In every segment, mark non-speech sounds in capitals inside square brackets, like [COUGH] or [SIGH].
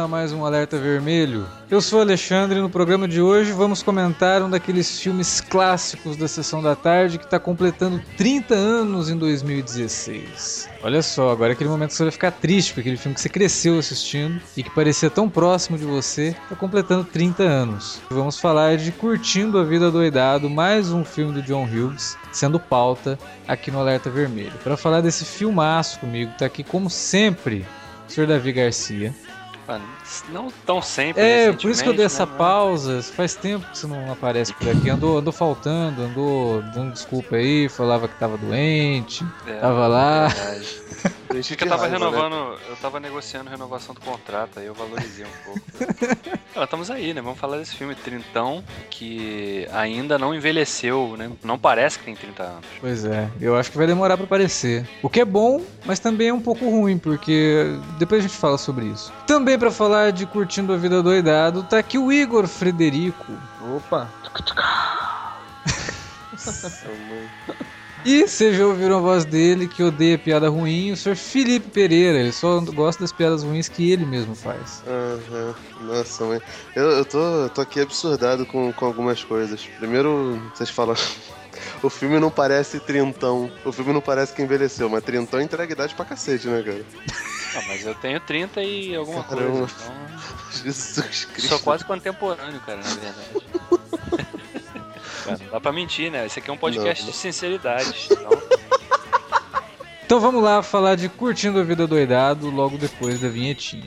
A mais um Alerta Vermelho. Eu sou Alexandre e no programa de hoje vamos comentar um daqueles filmes clássicos da Sessão da Tarde que está completando 30 anos em 2016. Olha só, agora é aquele momento que você vai ficar triste, porque aquele filme que você cresceu assistindo e que parecia tão próximo de você está completando 30 anos. Vamos falar de Curtindo a Vida Doidado, mais um filme do John Hughes, sendo pauta aqui no Alerta Vermelho. Para falar desse filmaço comigo, tá aqui como sempre o Sr. Davi Garcia. Mano, não tão sempre. É, por isso que eu dei essa né, pausa. Faz tempo que você não aparece por aqui. Andou, andou faltando, andou dando desculpa aí, falava que tava doente? É, tava lá. [LAUGHS] Acho que eu tava renovando, eu tava negociando renovação do contrato, aí eu valorizei um pouco. [LAUGHS] ah, estamos aí, né? Vamos falar desse filme Trintão, que ainda não envelheceu, né? Não parece que tem 30 anos. Pois é, eu acho que vai demorar pra aparecer. O que é bom, mas também é um pouco ruim, porque depois a gente fala sobre isso. Também pra falar de Curtindo a Vida Doidado, tá aqui o Igor Frederico. Opa! E vocês já ouviram a voz dele que odeia piada ruim, o Sr. Felipe Pereira. Ele só gosta das piadas ruins que ele mesmo faz. Aham. Nossa, mãe. Eu, eu tô, eu tô aqui absurdado com, com algumas coisas. Primeiro, vocês falam. [LAUGHS] O filme não parece trintão. O filme não parece que envelheceu, mas trintão entrega idade pra cacete, né, cara? Ah, mas eu tenho 30 e alguma Caramba. coisa. Então, [LAUGHS] Jesus Cristo. sou quase contemporâneo, cara, na verdade. Cara, não dá pra mentir, né? Esse aqui é um podcast Não. de sinceridade. Então, Então vamos lá falar de Curtindo a Vida Doidado logo depois da vinhetinha.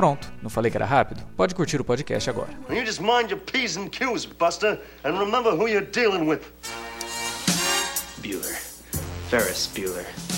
Pronto, não falei que era rápido? Pode curtir o podcast agora. You just mind your P's and Q's, Buster, and remember who you're dealing with. Bueller. Ferris Bueller.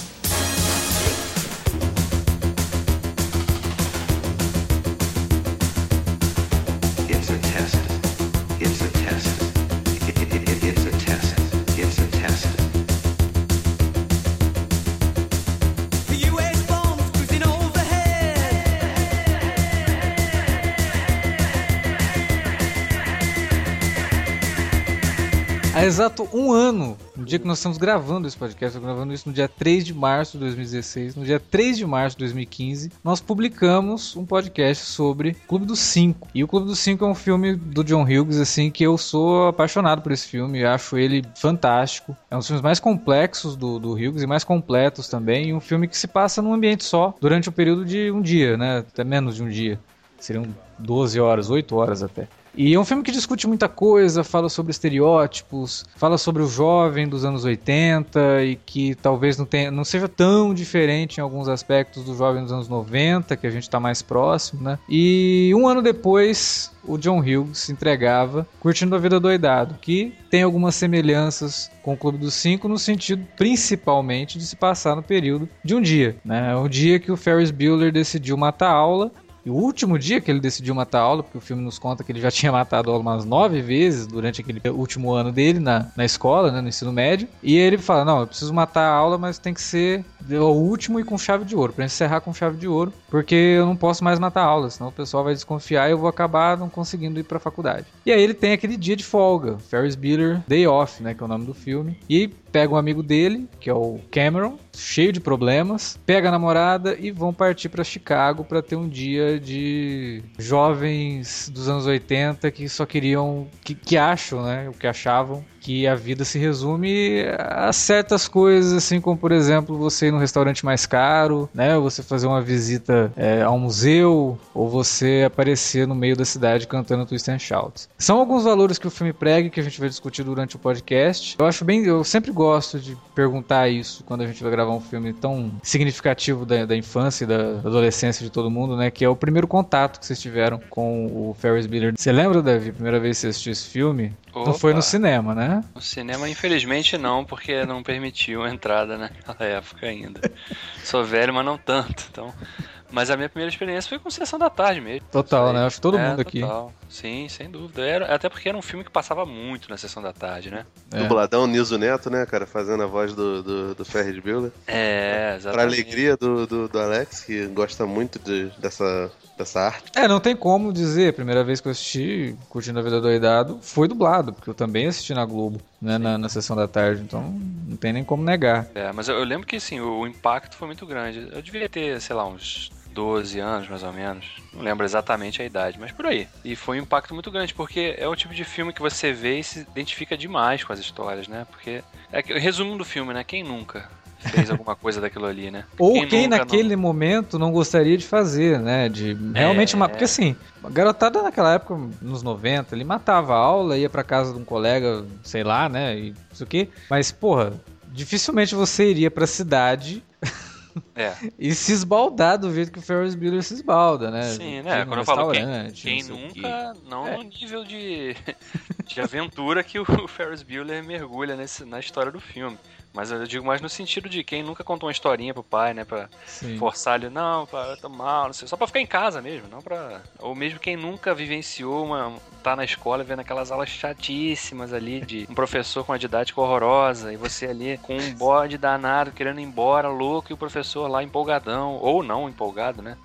Há exato um ano, no dia que nós estamos gravando esse podcast, estamos gravando isso no dia 3 de março de 2016, no dia 3 de março de 2015, nós publicamos um podcast sobre Clube dos Cinco. E o Clube dos Cinco é um filme do John Hughes, assim, que eu sou apaixonado por esse filme, acho ele fantástico. É um dos filmes mais complexos do, do Hughes e mais completos também, e um filme que se passa num ambiente só, durante o período de um dia, né, até menos de um dia. Seriam 12 horas, 8 horas até. E é um filme que discute muita coisa, fala sobre estereótipos, fala sobre o jovem dos anos 80 e que talvez não, tenha, não seja tão diferente em alguns aspectos do jovem dos anos 90, que a gente está mais próximo, né? E um ano depois, o John Hughes se entregava Curtindo a Vida Doidado, que tem algumas semelhanças com o Clube dos Cinco no sentido principalmente de se passar no período de um dia, né? O dia que o Ferris Bueller decidiu matar a aula e o último dia que ele decidiu matar a aula, porque o filme nos conta que ele já [LAUGHS] tinha matado a aula umas nove vezes durante aquele último ano dele na, na escola, né, no ensino médio. E ele fala: Não, eu preciso matar a aula, mas tem que ser o último e com chave de ouro, pra encerrar com chave de ouro, porque eu não posso mais matar a aula, senão o pessoal vai desconfiar e eu vou acabar não conseguindo ir pra faculdade. E aí ele tem aquele dia de folga, Ferris Bueller Day Off, né, que é o nome do filme. E pega um amigo dele, que é o Cameron, cheio de problemas, pega a namorada e vão partir pra Chicago pra ter um dia de jovens dos anos 80 que só queriam, que, que acham, né, o que achavam que a vida se resume a certas coisas, assim como, por exemplo, você ir num restaurante mais caro, né? Você fazer uma visita é, a um museu, ou você aparecer no meio da cidade cantando Twist and Shout. São alguns valores que o filme prega que a gente vai discutir durante o podcast. Eu acho bem, eu sempre gosto de perguntar isso quando a gente vai gravar um filme tão significativo da, da infância e da adolescência de todo mundo, né? Que é o primeiro contato que vocês tiveram com o Ferris Bueller. Você lembra, Davi, a primeira vez que você assistiu esse filme? Não foi Opa. no cinema, né? No cinema, infelizmente, não, porque não permitiu a entrada [LAUGHS] naquela época ainda. Sou velho, mas não tanto. Então... Mas a minha primeira experiência foi com Sessão da Tarde mesmo. Total, né? Acho que todo É, mundo aqui. total. Sim, sem dúvida. Era, até porque era um filme que passava muito na Sessão da Tarde, né? É. Dubladão Nilson Neto, né, cara, fazendo a voz do, do, do Ferris Bueller. É, Pra exatamente. alegria do, do, do Alex, que gosta muito de, dessa, dessa arte. É, não tem como dizer. A primeira vez que eu assisti Curtindo a Vida Doidado foi dublado, porque eu também assisti na Globo, né? Na, na sessão da tarde. Então não tem nem como negar. É, mas eu, eu lembro que sim, o, o impacto foi muito grande. Eu devia ter, sei lá, uns 12 anos mais ou menos. Não lembro exatamente a idade, mas por aí. E foi um impacto muito grande, porque é o tipo de filme que você vê e se identifica demais com as histórias, né? Porque. É, que- resumo do filme, né? Quem nunca fez alguma coisa daquilo ali, né? [LAUGHS] Ou quem, nunca naquele momento não gostaria de fazer, né? De realmente É. uma. Porque assim, a garotada naquela época, nos 90, ele matava a aula, ia pra casa de um colega, sei lá, né? E isso aqui. Mas, porra, dificilmente você iria pra cidade Não... [LAUGHS] É. [LAUGHS] e se esbaldar do jeito que o Ferris Bueller se esbalda, né? Sim, né? Quando eu falo quem, quem não nunca, não É. no nível de, [LAUGHS] de aventura que o [LAUGHS] Ferris Bueller mergulha nesse, na história do filme. Mas eu digo mais no sentido de quem nunca contou uma historinha pro pai, né? Pra Sim. forçar ele, não, pai, eu tô mal, não sei, só pra ficar em casa mesmo, não pra. Ou mesmo quem nunca vivenciou uma. tá na escola vendo aquelas aulas chatíssimas ali de um professor com uma didática horrorosa e você ali com um bode danado querendo ir embora, louco, e o professor lá empolgadão, ou não empolgado, né?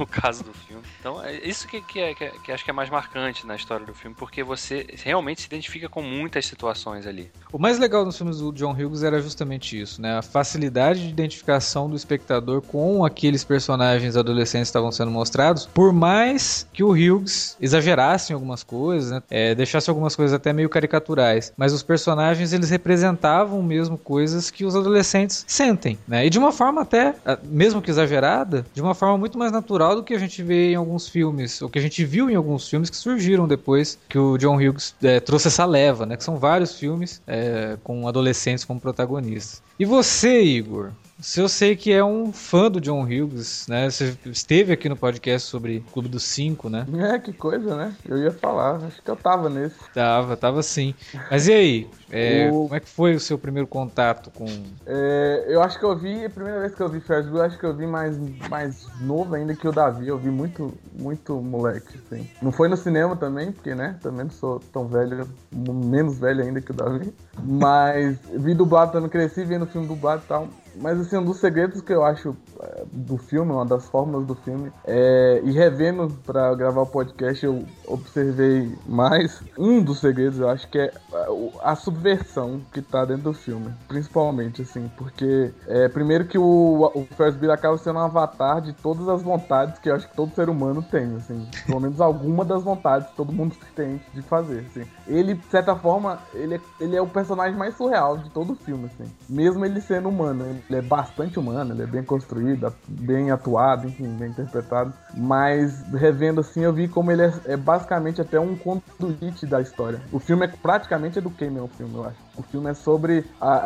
No caso do filme. Então, é isso que, que, é, que, é- que acho que é mais marcante na história do filme, porque você realmente se identifica com muitas situações ali. O mais legal nos filmes do John Hughes era justamente isso, né? A facilidade de identificação do espectador com aqueles personagens adolescentes que estavam sendo mostrados, por mais que o Hughes exagerasse em algumas coisas, né? É, deixasse algumas coisas até meio caricaturais, mas os personagens eles representavam mesmo coisas que os adolescentes sentem, né? E de uma forma até, mesmo que exagerada, de uma forma muito mais natural do que a gente vê em alguns filmes, ou que a gente viu em alguns filmes que surgiram depois que o John Hughes é, trouxe essa leva, né? Que são vários filmes é, com adolescentes como protagonistas. E você, Igor? Se eu sei que é um fã do John Hughes, né? Você esteve aqui no podcast sobre Clube dos Cinco, né? É, que coisa, né? Eu ia falar, acho que eu tava nesse. Tava, tava sim. Mas e aí? É, [LAUGHS] O- Como é que foi o seu primeiro contato com. É, eu acho que eu vi, a primeira vez que eu vi Ferris Bueller, acho que eu vi mais, mais novo ainda que o Davi. Eu vi muito, muito moleque, assim. Não foi no cinema também, porque, né, também não sou tão velho, menos velho ainda que o Davi. Mas vi dublado também, cresci vendo o filme dublado e tal. Mas, assim, um dos segredos que eu acho é, do filme, uma das fórmulas do filme, é, e revendo pra gravar o podcast, eu observei mais. Um dos segredos, eu acho que é a- o- a subversão que tá dentro do filme, principalmente, assim, porque é, primeiro que o, o Ferris Bueller acaba sendo um avatar de todas as vontades que eu acho que todo ser humano tem, assim, pelo menos alguma das vontades que todo mundo tem de fazer, assim. Ele, de certa forma, ele é, ele é o personagem mais surreal de todo o filme, assim, mesmo ele sendo humano, ele é bastante humano, ele é bem construído, bem atuado, enfim, bem interpretado, mas revendo assim eu vi como ele é, é basicamente até um conduite da história. O filme é praticamente é do Cameron, o filme, eu acho. O filme é sobre a,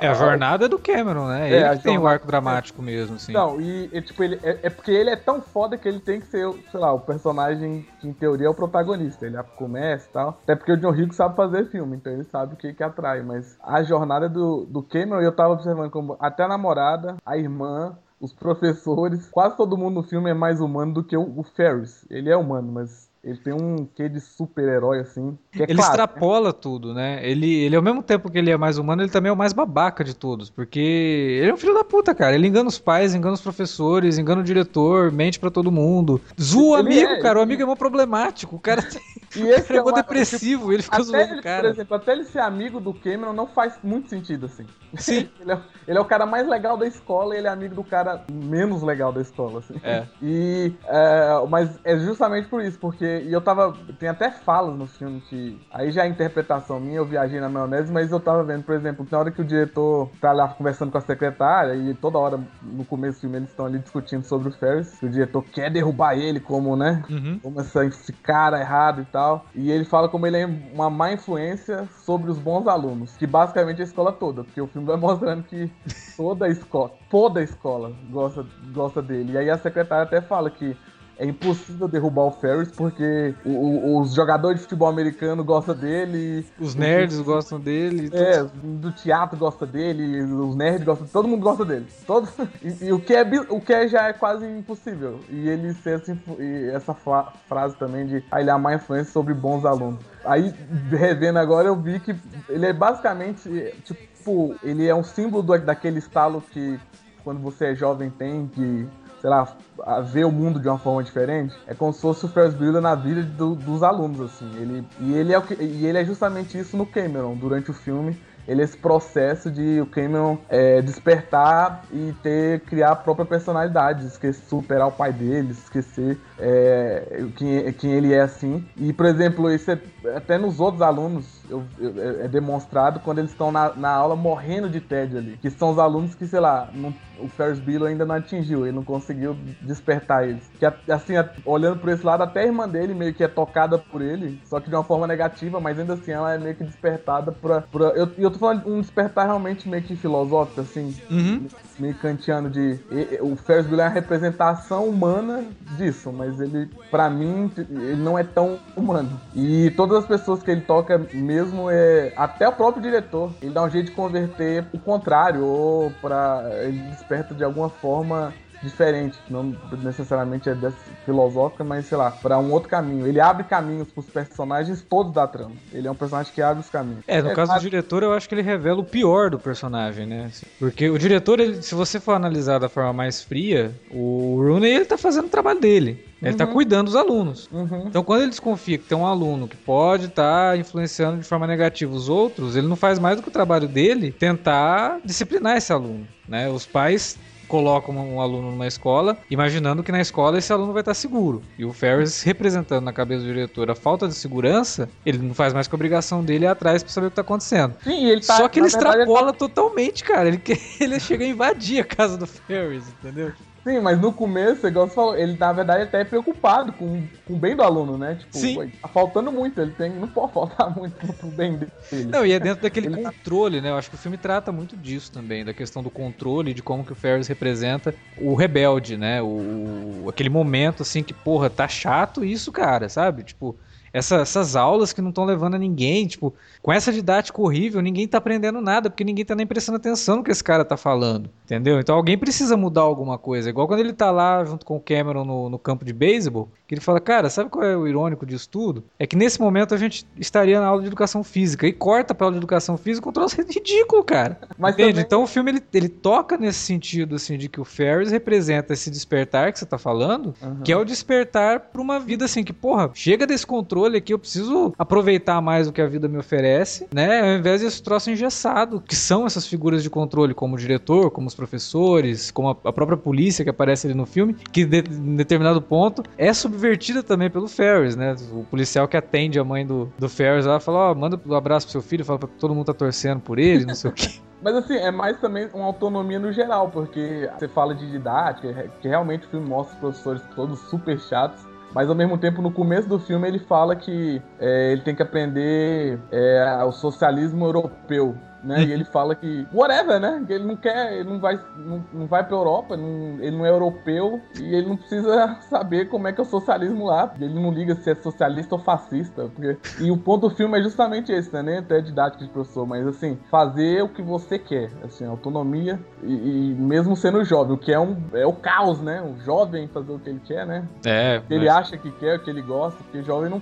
é, É a jornada do Cameron, né? É, Ele a que tem o jornada- arco dramático mesmo, assim. Não, e, e, tipo, ele é, é porque ele é tão foda que ele tem que ser, sei lá, o personagem que em teoria é o protagonista. Ele começa e tal. Até porque o John Hughes sabe fazer filme, então ele sabe o que, que atrai. Mas a jornada do, do Cameron, eu tava observando como até a namorada, a irmã, os professores, quase todo mundo no filme é mais humano do que o, o Ferris. Ele é humano, mas ele tem um quê de super-herói, assim. Que é ele claro, né? extrapola tudo, né? Ele, ele, ao mesmo tempo que ele é mais humano, ele também é o mais babaca de todos. Porque ele é um filho da puta, cara. Ele engana os pais, engana os professores, engana o diretor, mente pra todo mundo. Zoa o amigo, é, cara. O amigo é mó problemático. O cara [LAUGHS] tem, [LAUGHS] E esse é ficou uma- depressivo, ele ficou zoando ele, o por cara. exemplo, até ele ser amigo do Cameron não faz muito sentido, assim. Sim. [LAUGHS] ele, é, ele é o cara mais legal da escola e ele é amigo do cara menos legal da escola, assim. É. [LAUGHS] E. é, mas é justamente por isso, porque. E eu tava. Tem até falas no filme que. Aí já é interpretação minha, eu viajei na maionese, mas eu tava vendo, por exemplo, na hora que o diretor tá lá conversando com a secretária, e toda hora no começo do filme eles estão ali discutindo sobre o Ferris, que o diretor quer derrubar ele como, né? Uhum. como esse cara errado e tal. E ele fala como ele é uma má influência sobre os bons alunos, que basicamente é a escola toda, porque o filme vai [LAUGHS] mostrando que toda a escola, toda a escola gosta, gosta dele. E aí a secretária até fala que é impossível derrubar o Ferris porque o- o- os jogadores de futebol americano gostam dele. Os nerds gostam dele. É, do teatro gosta dele, os nerds gostam, todo mundo gosta dele. Todo, [LAUGHS] e, e o, que é, o que é já é quase impossível. E ele ser e essa frase também de ah, ele é a má influência sobre bons alunos. Aí, revendo agora, eu vi que ele é basicamente, tipo, ele é um símbolo do- daquele estalo que quando você é jovem tem, que sei lá, a ver o mundo de uma forma diferente, é como se fosse o Ferris Bueller na vida do- dos alunos, assim. Ele, e, ele é o que, e ele é justamente isso no Cameron, durante o filme. Ele é esse processo de o Cameron é, despertar e ter, criar a própria personalidade, esquecer, superar o pai dele, esquecer é, quem, quem ele é assim. E, por exemplo, isso é, até nos outros alunos eu- eu- é demonstrado quando eles estão na, na aula morrendo de tédio ali. Que são os alunos que, sei lá, não- o Ferris Bueller ainda não atingiu, ele não conseguiu despertar eles. Que assim, olhando por esse lado, até a irmã dele meio que é tocada por ele, só que de uma forma negativa, mas ainda assim ela é meio que despertada pra. pra eu, eu tô falando um despertar realmente meio que filosófico, assim, Uhum. Meio kantiano de. O Ferris Bueller é a representação humana disso, mas ele, pra mim, ele não é tão humano. E todas as pessoas que ele toca, mesmo é. Até o próprio diretor, ele dá um jeito de converter o contrário, ou pra. Ele desperta de alguma forma diferente, que não necessariamente é dessa filosófica, mas sei lá, pra um outro caminho. Ele abre caminhos pros personagens todos da trama. Ele é um personagem que abre os caminhos. É, no caso do diretor, eu acho que ele revela o pior do personagem, né? Porque o diretor, ele- se você for analisar da forma mais fria, o Rooney, ele tá fazendo o trabalho dele. Ele tá cuidando dos alunos. Uhum. Então, quando ele desconfia que tem um aluno que pode estar influenciando de forma negativa os outros, ele não faz mais do que o trabalho dele tentar disciplinar esse aluno, né? Os pais colocam um aluno numa escola, imaginando que na escola esse aluno vai estar seguro. E o Ferris, representando na cabeça do diretor a falta de segurança, ele não faz mais que a obrigação dele ir atrás pra saber o que tá acontecendo. Sim, ele tá, Só que ele extrapola totalmente, cara. Ele, [LAUGHS] ele chega a invadir a casa do Ferris, entendeu? Sim, mas no começo, igual você falou, ele na verdade até é preocupado com, com o bem do aluno, né? Tipo, Sim. "Ué, tá faltando muito, ele tem, não pode faltar [LAUGHS] muito pro bem dele. Não, e é dentro daquele Ele controle, né? Eu acho que o filme trata muito disso também, da questão do controle, de como que o Ferris representa o rebelde, né? O- aquele momento assim que, porra, tá chato isso, cara, sabe? Tipo, essa- essas aulas que não estão levando a ninguém, tipo, com essa didática horrível, ninguém tá aprendendo nada, porque ninguém tá nem prestando atenção no que esse cara tá falando, entendeu? Então alguém precisa mudar alguma coisa. Igual quando ele tá lá junto com o Cameron no, no campo de beisebol, ele fala, cara, sabe qual é o irônico disso tudo? É que nesse momento a gente estaria na aula de educação física e corta pra aula de educação física um troço [LAUGHS] ridículo, cara. Mas Entende? também- Então o filme ele, ele toca nesse sentido assim de que o Ferris representa esse despertar que você tá falando, Uhum. que é o despertar pra uma vida assim que, porra, chega desse controle aqui, eu preciso aproveitar mais o que a vida me oferece, né? Ao invés desse troço engessado, que são essas figuras de controle, como o diretor, como os professores, como a, a própria polícia que aparece ali no filme, que de, em determinado ponto é subvertida também pelo Ferris, né? O policial que atende a mãe do, do Ferris lá fala, ó, manda um abraço pro seu filho, fala pra todo mundo tá torcendo por ele, não sei o quê. [LAUGHS] Mas assim, é mais também uma autonomia no geral, porque você fala de didática, que realmente o filme mostra os professores todos super chatos. Mas ao mesmo tempo, no começo do filme, ele fala que é, ele tem que aprender é, o socialismo europeu. Né? E ele fala que, whatever, né? Que ele não quer, ele não vai, não, não vai pra Europa, não- ele não é europeu e ele não precisa [LAUGHS] saber como é que é o socialismo lá. Ele não liga se é socialista ou fascista. Porque... E o ponto do filme é justamente esse, né? Nem até didática de professor, mas assim, fazer o que você quer, assim, autonomia e, e mesmo sendo jovem, o que é um é o caos, né? O jovem fazer o que ele quer, né? É, O que ele acha que quer, o que ele gosta, porque jovem não.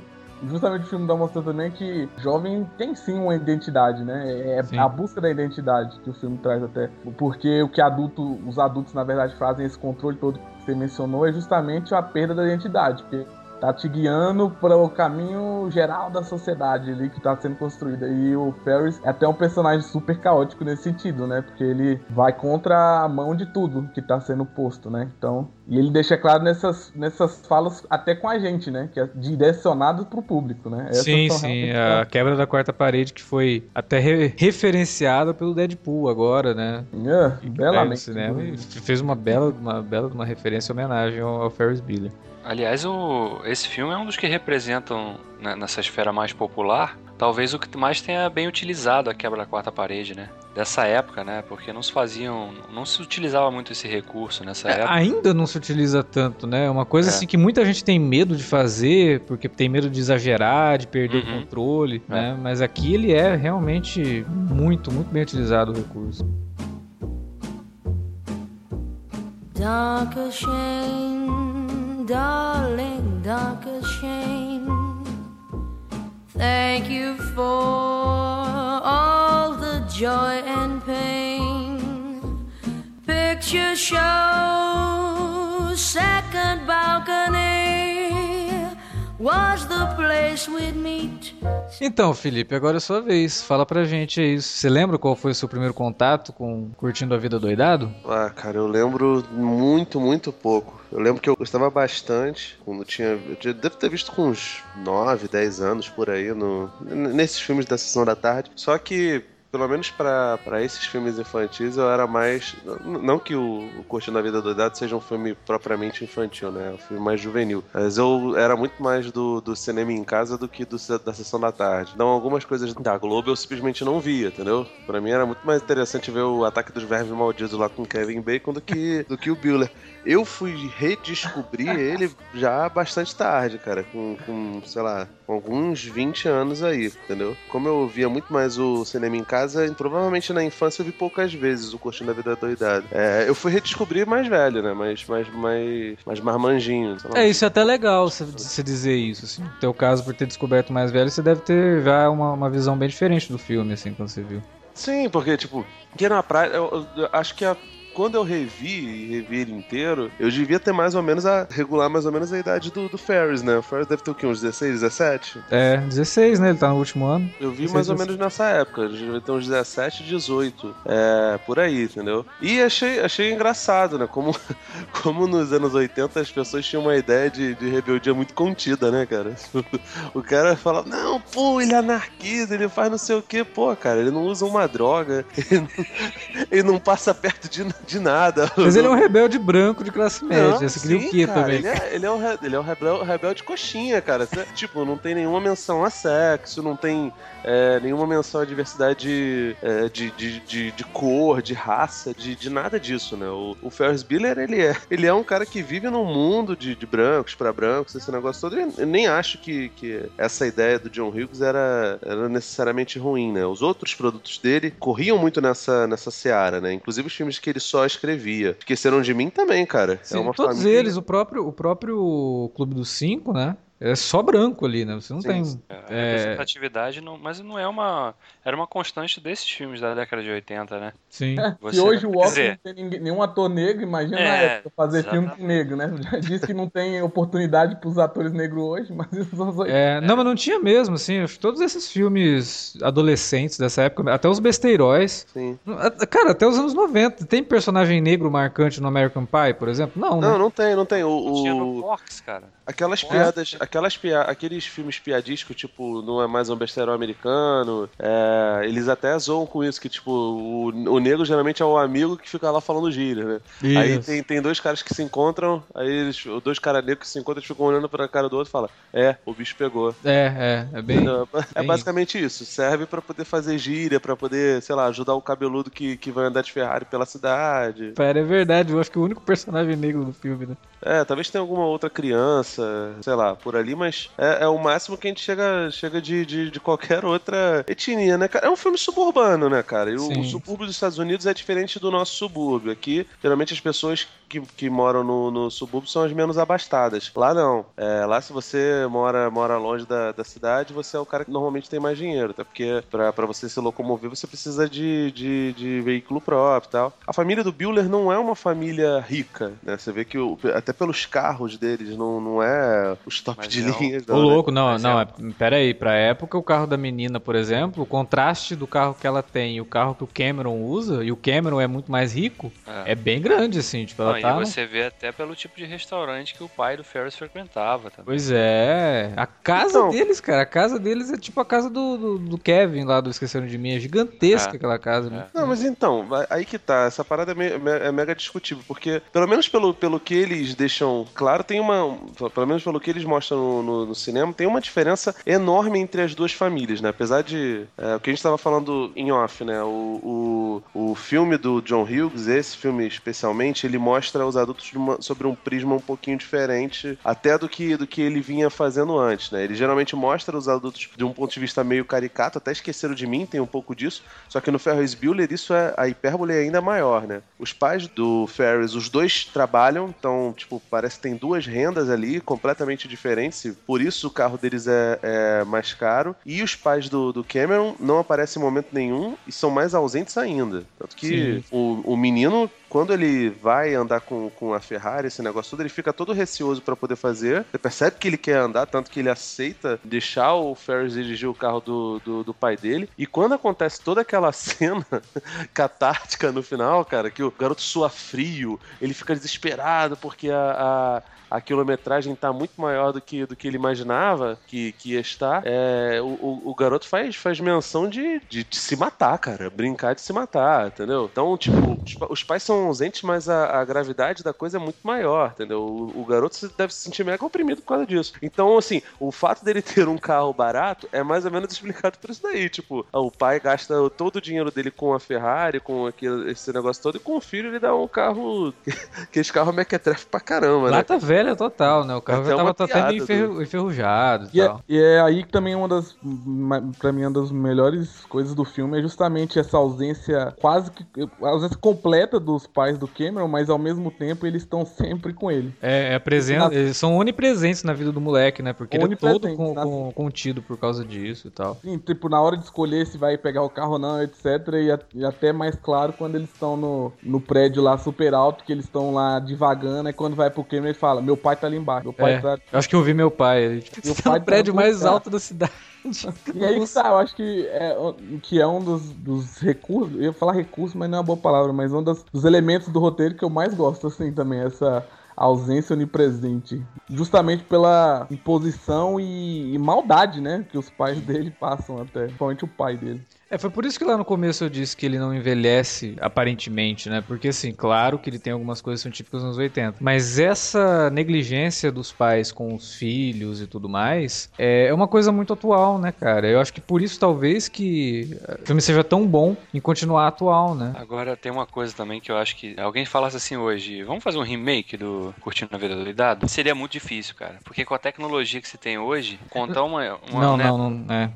Justamente o filme dá mostrando também que jovem tem sim uma identidade, né? É Sim. a busca da identidade que o filme traz até. Porque o que adulto, os adultos, na verdade, fazem esse controle todo que você mencionou é justamente a perda da identidade. Porque tá te guiando para o caminho geral da sociedade ali que tá sendo construída. E o Ferris é até um personagem super caótico nesse sentido, né? Porque ele vai contra a mão de tudo que tá sendo posto, né? Então, e ele deixa claro nessas, nessas falas até com a gente, né? Que é direcionado pro público, né? Essas sim, sim. A quebra da quarta parede que foi até re- referenciada pelo Deadpool agora, né? É, belamente. cinema e fez uma bela, uma bela uma referência, homenagem ao, ao Ferris Bueller. Aliás, o, esse filme é um dos que representam, né, nessa esfera mais popular, talvez o que mais tenha bem utilizado a quebra da quarta parede, né? Dessa época, né? Porque não se faziam. Não se utilizava muito esse recurso nessa É, época. ainda não se utiliza tanto, né? Uma coisa É. assim que muita gente tem medo de fazer, porque tem medo de exagerar, de perder Uhum. o controle, É. né? Mas aqui ele é realmente muito, muito bem utilizado o recurso. Dark shame, darling, dark a shame. Thank you for all the joy and pain. Picture show, second balcony Então, Felipe, agora é sua vez. Fala pra gente aí. Você lembra qual foi o seu primeiro contato com Curtindo a Vida Doidado? Ah, cara, eu lembro muito, muito pouco. Eu lembro que eu gostava bastante quando tinha. Eu devo ter visto com uns 9, 10 anos por aí, no, nesses filmes da sessão da tarde. Só que. Pelo menos pra esses filmes infantis, eu era mais. Não que o, o Curtindo a Vida Doidado seja um filme propriamente infantil, né? É um filme mais juvenil. Mas eu era muito mais do, do cinema em casa do que do, da sessão da tarde. Então, algumas coisas da Globo eu simplesmente não via, entendeu? Pra mim era muito mais interessante ver o Ataque dos Vermes Malditos lá com Kevin Bacon do que, do que o Bueller. Eu fui redescobrir [LAUGHS] ele já bastante tarde, cara, com, com, sei lá, com alguns 20 anos aí, entendeu? Como eu via muito mais o cinema em casa, provavelmente na infância eu vi poucas vezes o Curtindo a Vida Doidado. É, eu fui redescobrir mais velho, né? Mais, mais, mais, mais marmanjinho. É, isso é até legal você, você dizer isso, assim. No teu caso, por ter descoberto mais velho, você deve ter já uma, uma visão bem diferente do filme, assim, quando você viu. Sim, porque, tipo, que na praia, eu, eu- eu acho que a- quando eu revi e revi ele inteiro, eu devia ter mais ou menos a. regular mais ou menos a idade do, do Ferris, né? O Ferris deve ter o quê? Uns 16, 17? É, 16, né? Ele tá no último ano. Eu vi 16, mais ou 17. menos nessa época, ele devia ter uns 17, 18. É, por aí, entendeu? E achei, achei engraçado, né? Como, [LAUGHS] como nos anos 80 as pessoas tinham uma ideia de, de rebeldia muito contida, né, cara? [LAUGHS] O cara fala, não, pô, ele é anarquista, ele faz não sei o quê. Pô, cara, ele não usa uma droga, [LAUGHS] ele não, ele não passa perto de, de nada. Mas ele é um rebelde branco de classe média. Não, Você queria o quê cara, também? Ele é, ele é um, ele é um rebel, rebelde coxinha, cara. Tipo, não tem nenhuma menção a sexo, não tem é, nenhuma menção à diversidade é, de, de, de, de cor, de raça, de, de nada disso, né? O, o Ferris Bueller, ele é, ele é um cara que vive num mundo de, de brancos pra brancos, esse negócio todo. Eu nem acho que, que essa ideia do John Hughes era, era necessariamente ruim, né? Os outros produtos dele corriam muito nessa, nessa seara, né? Inclusive os filmes que ele só escrevia. Esqueceram de mim também, cara. Sim, é uma todos família- eles, o próprio, o próprio Clube dos Cinco, né? É só branco ali, né? Você não Sim. tem. A É. representatividade, não, mas não é uma. Era uma constante desses filmes da década de 80, né? Sim. Você- Se hoje o Oscar dizer- não tem ninguém- nenhum ator negro, imagina na É, época fazer filme com exatamente. negro, né? Já disse que não tem oportunidade pros atores negros hoje, mas isso são os É, não, mas não tinha mesmo, assim. Todos esses filmes adolescentes dessa época, até os besteiróis. Sim. a- Cara, até os anos 90. Tem personagem negro marcante no American Pie, por exemplo? Não, Não, né? não tem, não tem. O, Tinha no o- Fox, cara. aquelas piadas, aquelas aqueles filmes piadísticos, tipo, não é mais um besteirão americano, é, eles até zoam com isso, que, tipo, o, o negro geralmente é o amigo que fica lá falando gíria, né? Aí Isso. tem, tem dois caras que se encontram, aí eles, dois caras negros que se encontram, eles ficam olhando pra cara do outro e falam, é, o bicho pegou. É, é, é bem. Entendeu? É bem basicamente isso. Serve pra poder fazer gíria, pra poder, sei lá, ajudar o cabeludo que, que vai andar de Ferrari pela cidade. Pera, é verdade, eu acho que o único personagem negro do filme, né? É, talvez tenha alguma outra criança, sei lá, por ali, mas é, é o máximo que a gente chega, chega de, de, de qualquer outra etnia, né, cara? É um filme suburbano, né, cara? E o, o subúrbio dos Estados Unidos é diferente do nosso subúrbio. Aqui, geralmente as pessoas que, que moram no, no subúrbio são as menos abastadas. Lá não. É, lá se você mora, mora longe da, da cidade, você é o cara que normalmente tem mais dinheiro, até porque pra, pra você se locomover você precisa de, de, de veículo próprio e tal. A família do Bueller não é uma família rica, né? Você vê que o- até pelos carros deles não, não é os top de é linha. Ô, não, né? louco, não, Mas não, é- é, pera aí, pra época o carro da menina, por exemplo, o contraste do carro que ela tem e o carro que o Cameron usa, e o Cameron é muito mais rico, É. é bem grande, assim, tipo, ela Não, tá... e você vê até pelo tipo de restaurante que o pai do Ferris frequentava também. Pois é, a casa Então- deles, cara, a casa deles é tipo a casa do, do, do Kevin lá do Esqueceram de Mim, é gigantesca É. aquela casa, né? Não, mas então, aí que tá, essa parada é, me- me- é mega discutível, porque, pelo menos pelo, pelo que eles deixam claro, tem uma. Pelo menos pelo que eles mostram no, no- no cinema, tem uma diferença enorme entre as duas famílias, né? Apesar de. é, o que a gente tava falando em off, né? O, o, o filme do John Hughes, esse filme especialmente, ele mostra os adultos uma- sobre um prisma um pouquinho diferente, até do que, do que ele vinha fazendo antes, né? Ele geralmente mostra os adultos de um ponto de vista meio caricato, até esqueceram de mim, tem um pouco disso. Só que no Ferris Bueller isso é a hipérbole é ainda maior, né? Os pais do Ferris, os dois trabalham, então, tipo, parece que tem duas rendas ali completamente diferentes, por isso o carro deles é, é mais caro. E os pais do, do Cameron não aparecem em momento nenhum e são mais ausentes ainda. Tanto que o, o menino quando ele vai andar com, com a Ferrari, esse negócio todo, ele fica todo receoso pra poder fazer. Você percebe que ele quer andar, tanto que ele aceita deixar o Ferris dirigir o carro do, do, do pai dele. E quando acontece toda aquela [LAUGHS] cena catártica no final, cara, que o garoto sua frio, ele fica desesperado porque a, a, a quilometragem tá muito maior do que, do que ele imaginava que, que ia estar, é, o, o, o garoto faz, faz menção de, de, de se matar, cara. Brincar de se matar, entendeu? Então, tipo, os, os pais são ausentes, mas a, a gravidade da coisa é muito maior, entendeu? O, o garoto deve se sentir mega oprimido por causa disso. Então, assim, o fato dele [LAUGHS] ter um carro barato é mais ou menos explicado por isso daí. Tipo, o pai gasta todo o dinheiro dele com a Ferrari, com aquele, esse negócio todo, e com o filho ele dá um carro. [LAUGHS] que esse carro mequetrefe pra caramba, né? Lata velha total, né? O carro Até já tava até enferru- enferrujado e, E é, tal. e é aí que também uma das, pra mim, uma das melhores coisas do filme é justamente essa ausência quase que, a ausência completa dos pais do Cameron, mas ao mesmo tempo eles estão sempre com ele. É, é a presença, Na- eles são onipresentes na vida do moleque, né? Porque ele é todo com- na- com- contido por causa disso e tal. Sim, tipo, na hora de escolher se vai pegar o carro ou não, etc. E, a- e até mais claro quando eles estão no, no prédio lá super alto, que eles estão lá devagando, e quando vai pro Cameron ele fala, meu pai tá ali embaixo, meu pai É, tá... eu acho que eu vi meu pai. Ele Meu [LAUGHS] "Você tá pai no prédio tá mais alto da cidade. [LAUGHS] E aí tá, eu acho que é, que é um dos, dos recursos, eu ia falar recurso, mas não é uma boa palavra, mas um dos, dos elementos do roteiro que eu mais gosto, assim, também, essa ausência onipresente. Justamente pela imposição e, e maldade, né, que os pais dele passam até, principalmente o pai dele. É, foi por isso que lá no começo eu disse que ele não envelhece aparentemente, né? Porque, assim, claro que ele tem algumas coisas que são típicas anos 80. Mas essa negligência dos pais com os filhos e tudo mais é é uma coisa muito atual, né, cara? Eu acho que por isso, talvez, que o filme seja tão bom em continuar atual, né? Agora tem uma coisa também que eu acho que alguém falasse assim hoje, vamos fazer um remake do Curtindo a Vida Doidado? Seria muito difícil, cara. Porque com a tecnologia que se tem hoje, contar uma. uma não, né, não, não, é.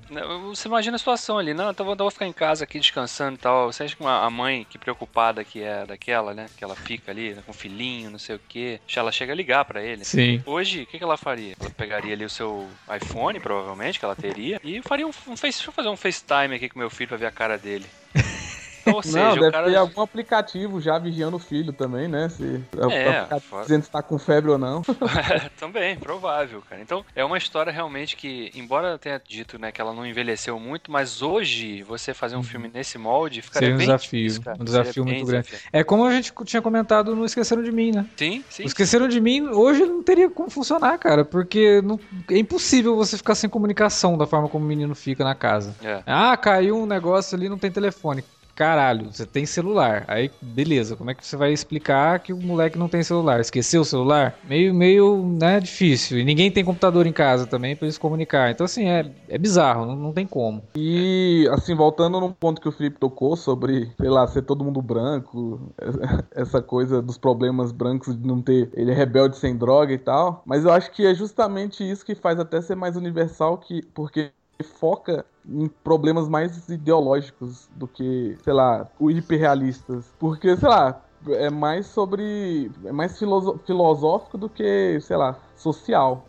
Você imagina a situação ali, não, então vou, então vou ficar em casa aqui descansando e tal. Você acha que a mãe, que preocupada que é daquela, né? Que ela fica ali né, com o filhinho, não sei o quê, ela chega a ligar pra ele. Sim. Hoje, o que, que ela faria? Ela pegaria ali o seu iPhone, provavelmente, que ela teria, e faria um, um face, deixa eu fazer um FaceTime aqui com meu filho pra ver a cara dele. [LAUGHS] Ou seja, não, o deve cara. ter algum aplicativo já vigiando o filho também, né, se É, fora- dizendo se tá com febre ou não. [LAUGHS] [LAUGHS] [LAUGHS] Também, provável, cara. Então, é uma história realmente que, embora eu tenha dito, né, que ela não envelheceu muito, mas hoje você fazer um filme nesse molde ficaria Seria um bem desafio, difícil, cara. um desafio Seria muito grande. É como a gente tinha comentado no Esqueceram de Mim, né? Sim, sim. O Esqueceram de Mim hoje não teria como funcionar, cara, porque não- é impossível você ficar sem comunicação da forma como o menino fica na casa. É. Ah, caiu um negócio ali, não tem telefone. Caralho, você tem celular. Aí, beleza, como é que você vai explicar que o moleque não tem celular? Esqueceu o celular? Meio, meio, né, difícil. E ninguém tem computador em casa também pra eles comunicar. Então, assim, é, é bizarro, não, não tem como. E, assim, voltando num ponto que o Felipe tocou sobre, sei lá, ser todo mundo branco, [LAUGHS] essa coisa dos problemas brancos de não ter. Ele é rebelde sem droga e tal. Mas eu acho que é justamente isso que faz até ser mais universal, que porque foca em problemas mais ideológicos do que, sei lá, o hiperrealistas. Porque, sei lá, é mais sobre. É mais filosófico do que, sei lá, social.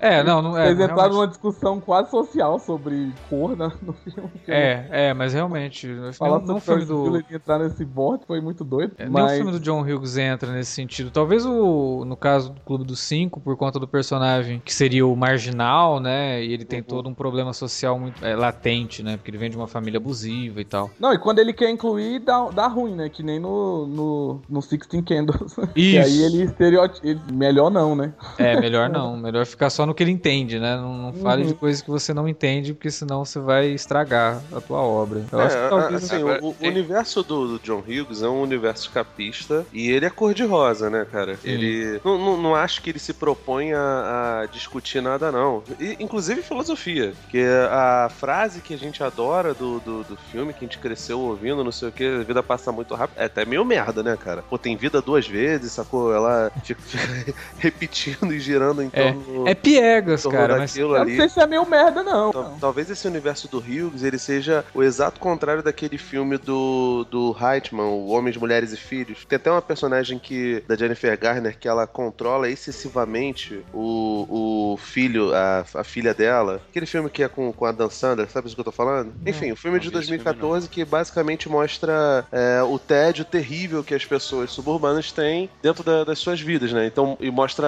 É, não, não é. Eles entraram realmente- numa discussão quase social sobre cor né, [LAUGHS] no filme. É, é, mas realmente. Falar não o sobre filme do. E entrar nesse board foi muito doido. É, Nem mas... o filme do John Hughes entra nesse sentido. Talvez o, no caso do Clube dos Cinco, por conta do personagem que seria o marginal, né? E ele tem todo um problema social muito é, latente, né? Porque ele vem de uma família abusiva e tal. Não, e quando ele quer incluir, dá, dá ruim, né? Que nem no, no, no Sixteen Candles. [LAUGHS] E Isso. aí ele estereotipa. Melhor não, né? É, melhor não. Melhor ficar só no que ele entende, né? Não, não fale Uhum. de coisas que você não entende, porque senão você vai estragar a tua obra. Eu acho que É, talvez. assim, Agora, o, o universo do, do John Hughes é um universo escapista e ele é cor-de-rosa, né, cara? Sim. Ele. Não, não, não acho que ele se propõe a, a discutir nada, não. E, inclusive filosofia. Que a frase que a gente adora do, do, do filme, que a gente cresceu ouvindo, não sei o que, a vida passa muito rápido. É até meio merda, né, cara? Pô, tem vida duas vezes, sacou? Ela fica, fica [LAUGHS] repetindo e girando em É, torno. é piegas, em torno cara, mas. daquilo Eu ali. não sei se é meio merda, não. Tal- Talvez esse universo do Hughes ele seja o exato contrário daquele filme do, do Heitman, o Homens, Mulheres e Filhos. Tem até uma personagem que da Jennifer Garner que ela controla excessivamente o, o filho, a, a filha dela. Aquele filme que é com, com a Dan Sandler, sabe isso que eu tô falando? Enfim, o filme não de vi esse filme, 2014 que basicamente mostra é, o tédio terrível que as pessoas suburbanas têm dentro da- das suas vidas, né? Então, e mostra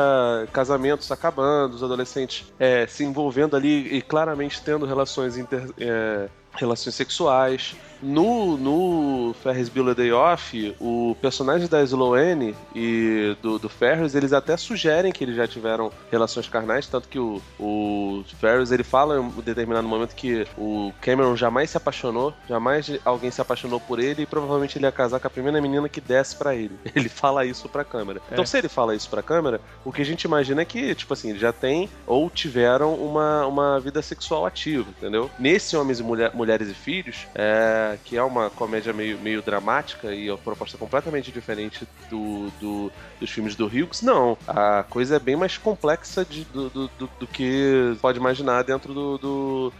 casamentos acabando, os adolescentes é, se envolvendo ali e claramente tendo relações inter, é, relações sexuais. No, no Ferris Bueller Day Off, o personagem da Sloane e do, do Ferris, eles até sugerem que eles já tiveram relações carnais, tanto que o, o Ferris, ele fala em um determinado momento que o Cameron jamais se apaixonou, jamais alguém se apaixonou por ele e provavelmente ele ia casar com a primeira menina que desce pra ele. [LAUGHS] Ele fala isso pra câmera. Então, É. se ele fala isso pra câmera, o que a gente imagina é que, tipo assim, já têm ou tiveram uma, uma vida sexual ativa, entendeu? Nesse Homens e Mulher- Mulheres e Filhos, é, que é uma comédia meio, meio dramática e uma proposta completamente diferente do, do- dos filmes do Hughes, não. A coisa é bem mais complexa de- do, do, do- do que pode imaginar dentro do- do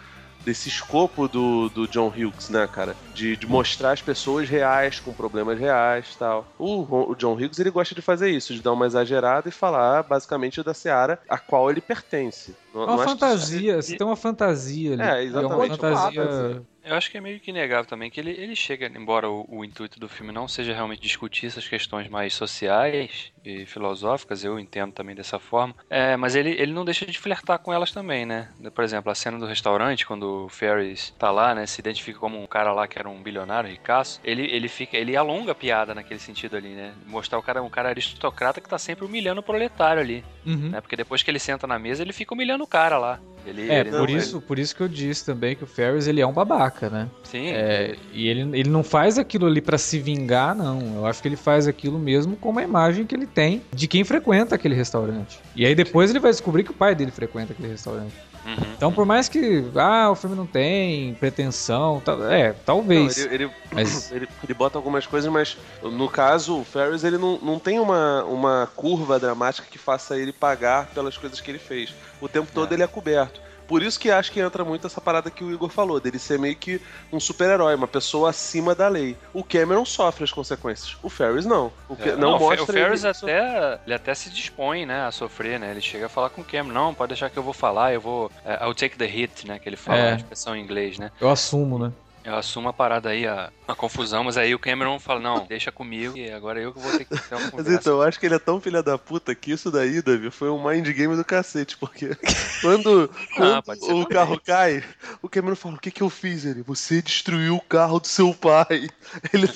desse escopo do, do John Hughes, né, cara? De, de mostrar as pessoas reais, com problemas reais e tal. O, o John Hughes, ele gosta de fazer isso, de dar uma exagerada e falar, basicamente, da Seara a qual ele pertence. Não- É não uma acho que- fantasia, você tem uma fantasia ali. É, É uma exatamente. fantasia. Eu acho que é meio que inegável também que ele, ele chega, embora o, o intuito do filme não seja realmente discutir essas questões mais sociais e filosóficas, eu entendo também dessa forma, é, mas ele, ele não deixa de flertar com elas também, né? Por exemplo, a cena do restaurante, quando o Ferris tá lá, né, se identifica como um cara lá que era um bilionário, ricaço, ele, ele fica, ele alonga a piada naquele sentido ali, né? Mostrar o cara um cara aristocrata que tá sempre humilhando o proletário ali, Uhum. né? Porque depois que ele senta na mesa, ele fica humilhando o cara lá. Ele, É, ele por não- isso, por isso que eu disse também que o Ferris ele é um babaca, né? Sim, É, e ele, ele não faz aquilo ali pra se vingar, não. Eu acho que ele faz aquilo mesmo com uma imagem que ele tem de quem frequenta aquele restaurante. E aí depois ele vai descobrir que o pai dele frequenta aquele restaurante. Uhum. Então, por mais que ah, o filme não tem pretensão, tal- é, Não, talvez. ele, ele, Mas- [CLEARS THROAT] ele, ele bota algumas coisas, mas no caso, o Ferris ele não, não tem uma, uma curva dramática que faça ele pagar pelas coisas que ele fez. O tempo todo ele é coberto. Por isso que acho que entra muito essa parada que o Igor falou, dele ser meio que um super-herói, uma pessoa acima da lei. O Cameron sofre as consequências, o Ferris não. O que, É, não, o Fe- mostra o Ferris ele- até, ele até se dispõe, né, a sofrer, né? Ele chega a falar com o Cameron, não, pode deixar que eu vou falar, eu vou, é, I'll take the hit, né, que ele fala, É. a expressão em inglês, né? Eu assumo, né? Eu assumo a parada aí, a, a confusão, mas aí o Cameron fala, não, deixa comigo, e agora eu que vou ter que ter uma Mas conversa. então, eu acho que ele é tão filha da puta que isso daí, Davi, foi um mind game do cacete, porque [LAUGHS] quando, quando ser o também. carro cai, o Cameron fala, o que que eu fiz? Ele, você destruiu o carro do seu pai. [LAUGHS] Ele,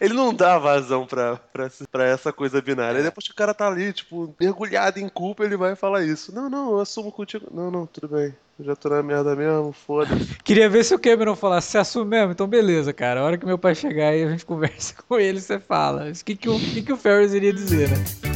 ele não dá vazão pra, pra, pra essa coisa binária. Aí depois que o cara tá ali, tipo, mergulhado em culpa, ele vai falar isso. Não, não, eu assumo contigo. Não, não, tudo bem. Já tô na merda mesmo, foda-se. [LAUGHS] Queria ver se o Cameron falasse, você assume mesmo? Então beleza, cara. A hora que meu pai chegar aí, a gente [LAUGHS] conversa com ele, você fala. O que, que, o que, que o Ferris iria dizer, né?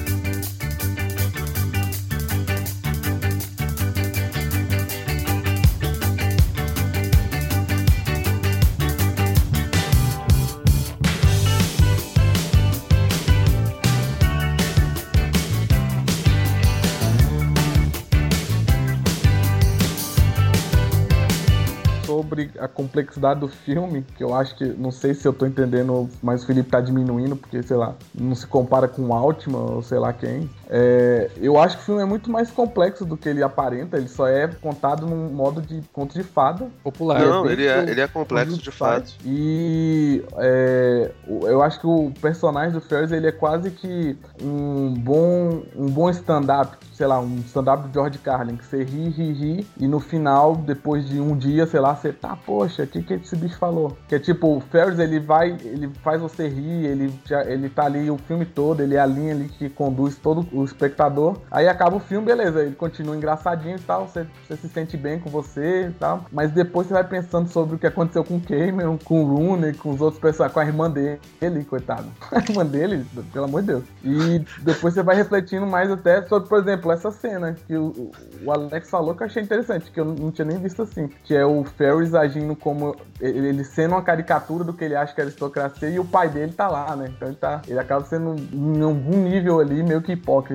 Sobre a complexidade do filme, que eu acho que, não sei se eu tô entendendo, mas o Felipe tá diminuindo, porque, sei lá, não se compara com o Altman ou sei lá quem. É, eu acho que o filme é muito mais complexo do que ele aparenta, ele só é contado num modo de conto de fada. Popular. Não, ele é, ele é complexo de fato. E é, eu acho que o personagem do Ferris ele é quase que um bom um bom stand-up, sei lá, um stand-up do George Carlin, que você ri, ri, ri, e no final, depois de um dia, sei lá, você tá, poxa, o que, que esse bicho falou? Que é tipo, o Ferris ele vai, ele faz você rir, ele, já, ele tá ali o filme todo, ele é a linha ali que conduz todo o espectador. Aí acaba o filme, beleza, ele continua engraçadinho e tal, você, você se sente bem com você e tal, mas depois você vai pensando sobre o que aconteceu com o Cameron, com o Rooney, com os outros personagens, com a irmã dele, coitado. [LAUGHS] A irmã dele, pelo amor de Deus. E depois você vai refletindo mais até sobre, por exemplo, essa cena que o, o Alex falou que eu achei interessante, que eu não tinha nem visto assim, que é o Ferris agindo como ele, ele sendo uma caricatura do que ele acha que é aristocracia e o pai dele tá lá, né? Então ele tá, ele acaba sendo em algum nível ali meio que hipócrita,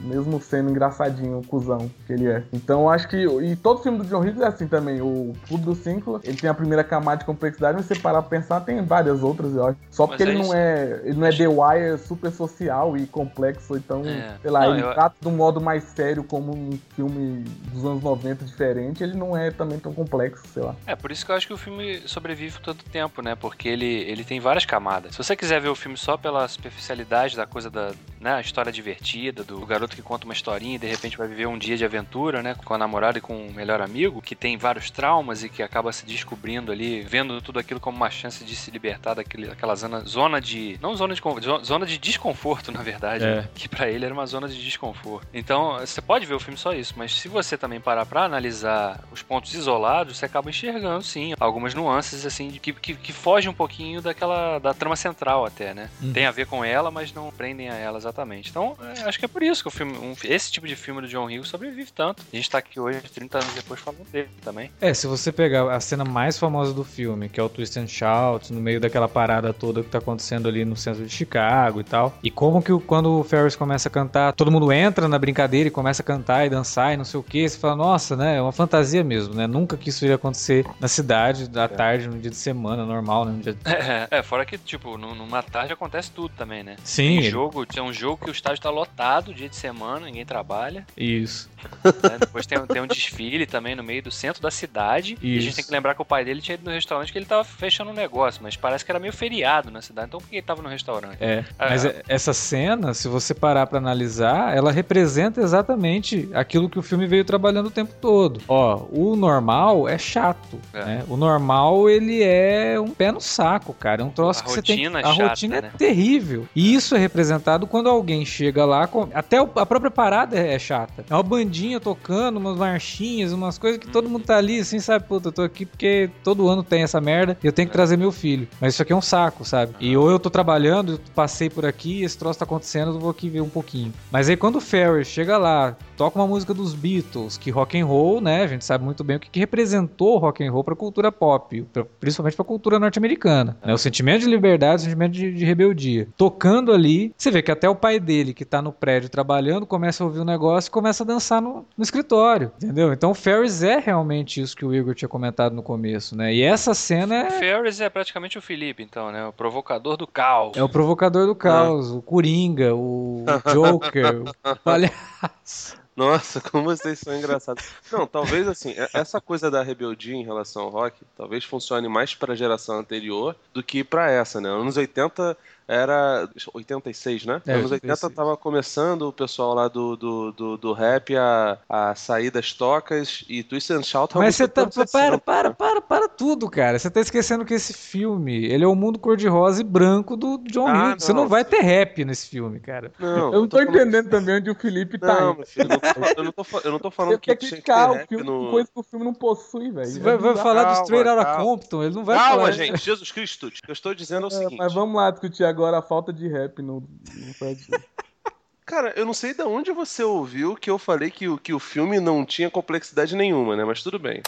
mesmo sendo engraçadinho, o cuzão que ele é. Então eu acho que e todo filme do John Hughes é assim também, o Clube do Cinco, ele tem a primeira camada de complexidade, mas se você parar pra pensar, tem várias outras, eu acho. Só porque é ele não isso. é, ele não é The Wire super social e complexo, então, É. sei lá, Não, ele eu- trata de um modo mais sério como um filme dos anos 90 diferente, ele não é também tão complexo, sei lá. É, por isso que eu acho que o filme sobrevive tanto tempo, né? Porque ele, ele tem várias camadas. Se você quiser ver o filme só pela superficialidade da coisa da, né, a história divertida, do garoto que conta uma historinha e de repente vai viver um dia de aventura, né? Com a namorada e com o melhor amigo, que tem vários traumas e que acaba se descobrindo ali, vendo tudo aquilo como uma chance de se libertar daquele, daquela zona, zona de. Não zona de zona de desconforto, [LAUGHS] na verdade. É. né? Que pra ele era uma zona de desconforto. Então, você pode ver o filme só isso, mas se você também parar pra analisar os pontos isolados, você acaba enxergando, sim, algumas nuances, assim, que, que, que fogem um pouquinho daquela. da trama central até, né? Uhum. Tem a ver com ela, mas não prendem a ela exatamente. Então, é, acho que é por isso que o filme. um- esse tipo de filme do John Hughes sobrevive tanto. A gente tá aqui hoje, 30 anos depois, falando dele também. É, se você pegar a cena mais famosa do filme, que é o Twist and Shout, no meio daquela parada toda que tá acontecendo ali no centro de Chicago e tal, e como que quando o Ferris começa a cantar, todo mundo entra na brincadeira e começa a cantar e dançar e não sei o que, você fala, nossa, né, é uma fantasia mesmo, né, nunca que isso iria acontecer na cidade, à tarde, no dia de semana, normal, né, no dia... [LAUGHS] É, fora que, tipo, num- numa tarde acontece tudo também, né? Sim, Tem jogo, tem um jogo que o estádio tá lotado dia de semana, ninguém trabalha. isso. né? Depois tem, tem um desfile também no meio do centro da cidade. E a gente Isso. tem que lembrar que o pai dele tinha ido no restaurante que ele tava fechando um negócio, mas parece que era meio feriado na cidade. Então por que ele tava no restaurante? É, Ah, mas ah. é- essa cena, se você parar pra analisar, ela representa exatamente aquilo que o filme veio trabalhando o tempo todo. Ó, o normal é chato, É. né? O normal, ele é um pé no saco, cara. É um troço A que você tem é A chata, rotina né? é terrível. E isso é representado quando alguém chega lá, com- até a própria parada é chata. É uma bandinha tocando, umas marchinhas, umas coisas que todo mundo tá ali, assim, sabe? Puta, eu tô aqui porque todo ano tem essa merda e eu tenho que trazer meu filho. Mas isso aqui é um saco, sabe? E ou eu tô trabalhando, eu passei por aqui, esse troço tá acontecendo, eu vou aqui ver um pouquinho. Mas aí quando o Ferris chega lá, toca uma música dos Beatles, que rock and roll, né? A gente sabe muito bem o que, que representou rock and roll pra cultura pop, pra- principalmente pra cultura norte-americana. né? O sentimento de liberdade, o sentimento de, de rebeldia. Tocando ali, você vê que até o pai dele, que tá no prédio trabalhando, começa a ouvir o negócio e começa a dançar no, no escritório, entendeu? Então o Ferris é realmente isso que o Igor tinha comentado no começo, né? E essa cena O é, Ferris é praticamente o Felipe, então, né? O provocador do caos. é o provocador do caos, o Coringa, o [LAUGHS] Joker, o palhaço. Nossa, como vocês são engraçados. Não, talvez assim, e- essa coisa da rebeldia em relação ao rock, talvez funcione mais para a geração anterior do que para essa, né? Anos 80 era 86, né? É, Anos 80 86. tava começando o pessoal lá do, do, do, do rap a, a sair das tocas e Twist and Shout Mas você tá. Para, 60, para, né? para, para tudo, cara. Você tá esquecendo que esse filme, ele é o mundo cor-de-rosa e branco do John Ah, Hughes. Você não. vai ter rap nesse filme, cara. Não, Eu não tô falando- entendendo também onde o Felipe tá Não, filho, não- eu não tô, eu não tô falando Você que tinha que ter o rap filme no... coisa que o filme não possui, velho. Você vai, vai falar do calma, Straight Outta calma. Compton, ele não vai Calma, falar. gente, Jesus Cristo. O que eu estou dizendo é o É, seguinte. mas vamos lá discutir agora a falta de rap no, no Fred. [LAUGHS] Cara, eu não sei de onde você ouviu que eu falei que, o- que o filme não tinha complexidade nenhuma, né? Mas tudo bem.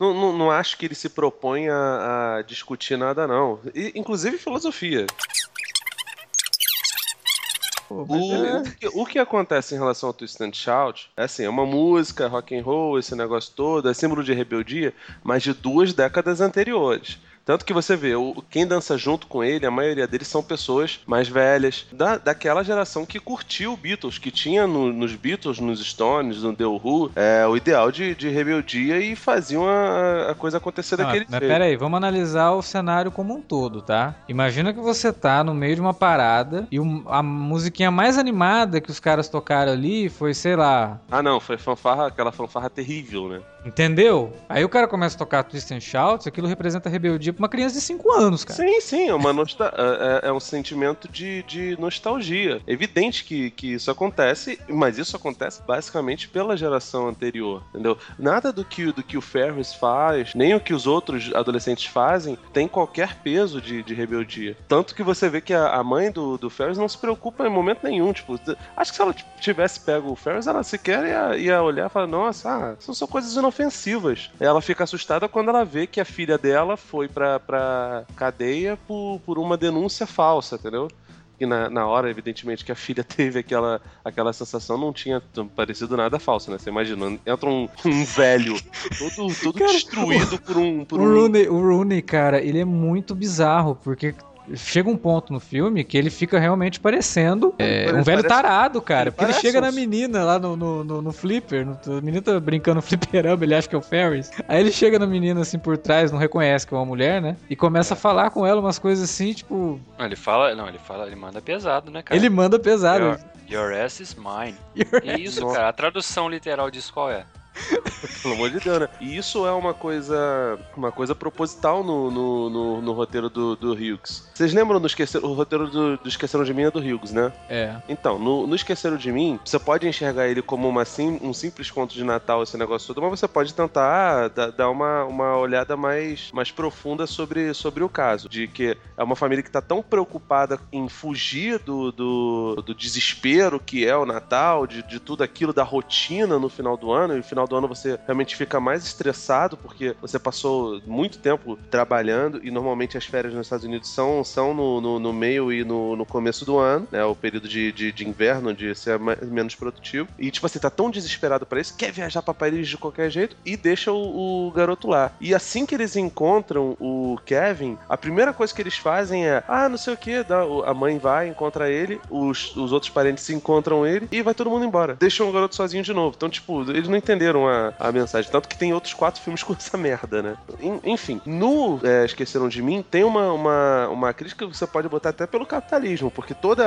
Não, não, não acho que ele se propõe a, a discutir nada, não. E, inclusive filosofia. Pô, O, beleza. o que, o que acontece em relação ao Twist and Shout é assim, é uma música, rock and roll, esse negócio todo, é símbolo de rebeldia, mas de duas décadas anteriores. Tanto que você vê, o, quem dança junto com ele, a maioria deles são pessoas mais velhas, da, daquela geração que curtiu o Beatles, que tinha no- nos Beatles, nos Stones, no The Who, é, o ideal de, de rebeldia e faziam a, a coisa acontecer Não, daquele mas jeito. pera aí, vamos analisar o cenário como um todo, tá? Imagina que você tá no meio de uma parada e um- a musiquinha mais animada que os caras tocaram ali foi, sei lá, Ah, não, foi fanfarra, aquela fanfarra terrível, né? Entendeu? Aí o cara começa a tocar Twist and Shout, aquilo representa rebeldia pra uma criança de 5 anos, cara. Sim, sim, é, uma nostal- é, é- é um sentimento de, de nostalgia. É evidente que, que isso acontece, mas isso acontece basicamente pela geração anterior, entendeu? Nada do que, do que o Ferris faz, nem o que os outros adolescentes fazem, tem qualquer peso de, de rebeldia. Tanto que você vê que a, a mãe do, do Ferris não se preocupa em momento nenhum. Tipo, acho que se ela tivesse pego o Ferris, ela sequer ia, ia olhar e falar: Nossa, ah, são coisas inofensivas. Ela fica assustada quando ela vê que a filha dela foi pra, pra cadeia por, por uma denúncia falsa, entendeu? E na, na hora, evidentemente, que a filha [LAUGHS] teve aquela, aquela sensação, não tinha parecido nada falso, né? Você imagina, entra um, um velho todo, todo Cara, destruído por um. Por O um... Rooney, o Rooney, cara, ele é muito bizarro, porque chega um ponto no filme que ele fica realmente parecendo é, um velho parece- tarado, cara. ele Porque ele chega um- na menina lá no, no, no, no flipper, no, a menina tá brincando no [LAUGHS] fliperama, ele acha que é o Ferris. Aí ele chega na menina assim por trás, não reconhece que é uma mulher, né? E começa a falar com ela umas coisas assim, tipo, Não, ele fala, não, ele fala, ele manda pesado, né, cara? ele manda pesado. Your, your ass is mine. [LAUGHS] Your E isso, Nossa. cara, a tradução literal disso qual é? [LAUGHS] Pelo amor de Deus, né? E isso é uma coisa uma coisa proposital no, no, no, no roteiro do, do Hughes. Vocês lembram do esquecer, o roteiro do, do Esqueceram de Mim é do Hughes, né? É. Então, no, no Esqueceram de Mim, você pode enxergar ele como uma, sim, um simples conto de Natal, esse negócio todo, mas você pode tentar ah, da- dar uma, uma olhada mais, mais profunda sobre, sobre o caso. De que é uma família que está tão preocupada em fugir do, do, do desespero que é o Natal, de, de tudo aquilo, da rotina no final do ano, e no final do ano você realmente fica mais estressado porque você passou muito tempo trabalhando e normalmente as férias nos Estados Unidos são, são no, no, no meio e no, no começo do ano, né? O período de, de, de inverno, onde você é mais- menos produtivo. E, tipo, você tá tão desesperado pra isso, quer viajar pra Paris de qualquer jeito e deixa o, o garoto lá. E assim que eles encontram o Kevin, a primeira coisa que eles fazem é: ah, não sei o que, a mãe vai, encontra ele, os, os outros parentes encontram ele e vai todo mundo embora. Deixam o garoto sozinho de novo. Então, tipo, eles não entenderam a, a mensagem. Tanto que tem outros quatro filmes [LAUGHS] com essa merda, né? En- Enfim, no é, Esqueceram de Mim, tem uma, uma, uma crítica que você pode botar até pelo capitalismo, porque todo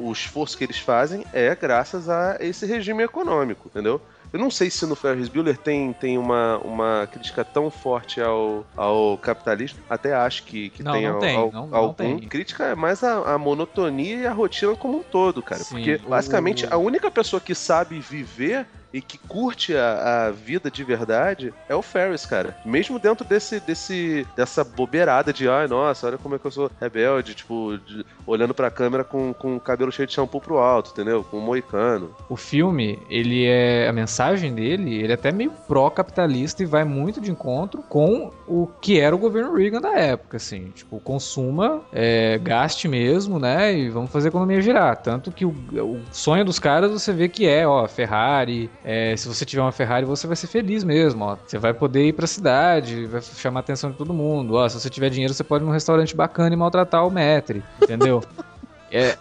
o esforço que eles fazem é graças a esse regime econômico, entendeu? Eu não sei se no Ferris Bueller tem, tem uma, uma crítica tão forte ao, ao capitalismo. Até acho que, que Não, tem, não al- tem, al- não- não algum. tem. Crítica é mais a, a monotonia e a rotina como um todo, cara. Sim, porque, o- basicamente, a única pessoa que sabe viver e que curte a, a vida de verdade é o Ferris, cara. Mesmo dentro desse, desse dessa bobeirada de, ai, nossa, olha como é que eu sou rebelde, tipo, de- olhando pra câmera com, com o cabelo cheio de shampoo pro alto, entendeu? Com um moicano. O filme, ele é. A mensagem dele, ele é até meio pró-capitalista e vai muito de encontro com o que era o governo Reagan da época, assim. Tipo, consuma, é, gaste mesmo, né? E vamos fazer a economia girar. Tanto que o, o sonho dos caras você vê que é, ó, Ferrari. É, se você tiver uma Ferrari, você vai ser feliz mesmo, ó. Você vai poder ir pra cidade, vai chamar a atenção de todo mundo. Ó, se você tiver dinheiro, você pode ir num restaurante bacana e maltratar o maître, entendeu? [LAUGHS] É,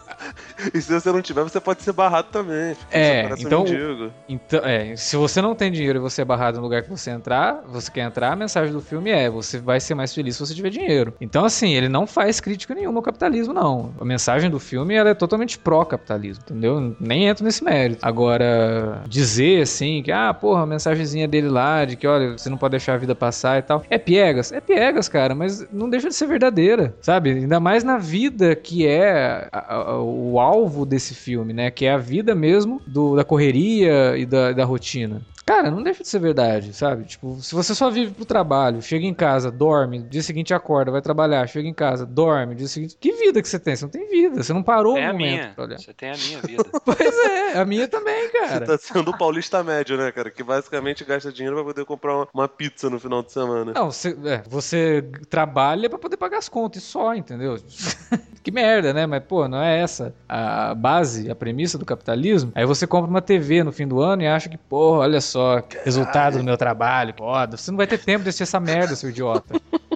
E se você não tiver, você pode ser barrado também. É, parece um então-. Então, é, se você não tem dinheiro e você é barrado no lugar que você entrar, você quer entrar, a mensagem do filme é: você vai ser mais feliz se você tiver dinheiro. Então, assim, ele não faz crítica nenhuma ao capitalismo, não. A mensagem do filme ela é totalmente pró-capitalismo, entendeu? Nem entro nesse mérito. Agora, dizer assim, que, ah, porra, a mensagenzinha dele lá, de que, olha, você não pode deixar a vida passar e tal. É piegas, é piegas, cara, mas não deixa de ser verdadeira, sabe? Ainda mais na vida que é a- a- o alvo desse filme, né? Que é a vida mesmo do- da correria e da, da rotina. Cara, não deixa de ser verdade, sabe? Tipo, se você só vive pro trabalho, chega em casa, dorme, dia seguinte acorda, vai trabalhar, chega em casa, dorme, dia seguinte. Que vida que você tem? Você não tem vida. Você não parou É um a momento minha. pra olhar. Você tem a minha [LAUGHS] vida. Pois é, a minha também, [LAUGHS] cara. Tá sendo o paulista médio, né, cara? Que basicamente gasta dinheiro pra poder comprar uma, pizza no final de semana. Não, você, é, você trabalha pra poder pagar as contas e só, entendeu? [LAUGHS] que merda, né? Mas, pô, não é essa a base, a premissa do capitalismo. Aí você compra uma TV no fim do ano e acha que, pô, olha só, resultado do meu trabalho, foda. Você não vai ter tempo de assistir essa merda, seu idiota. [LAUGHS]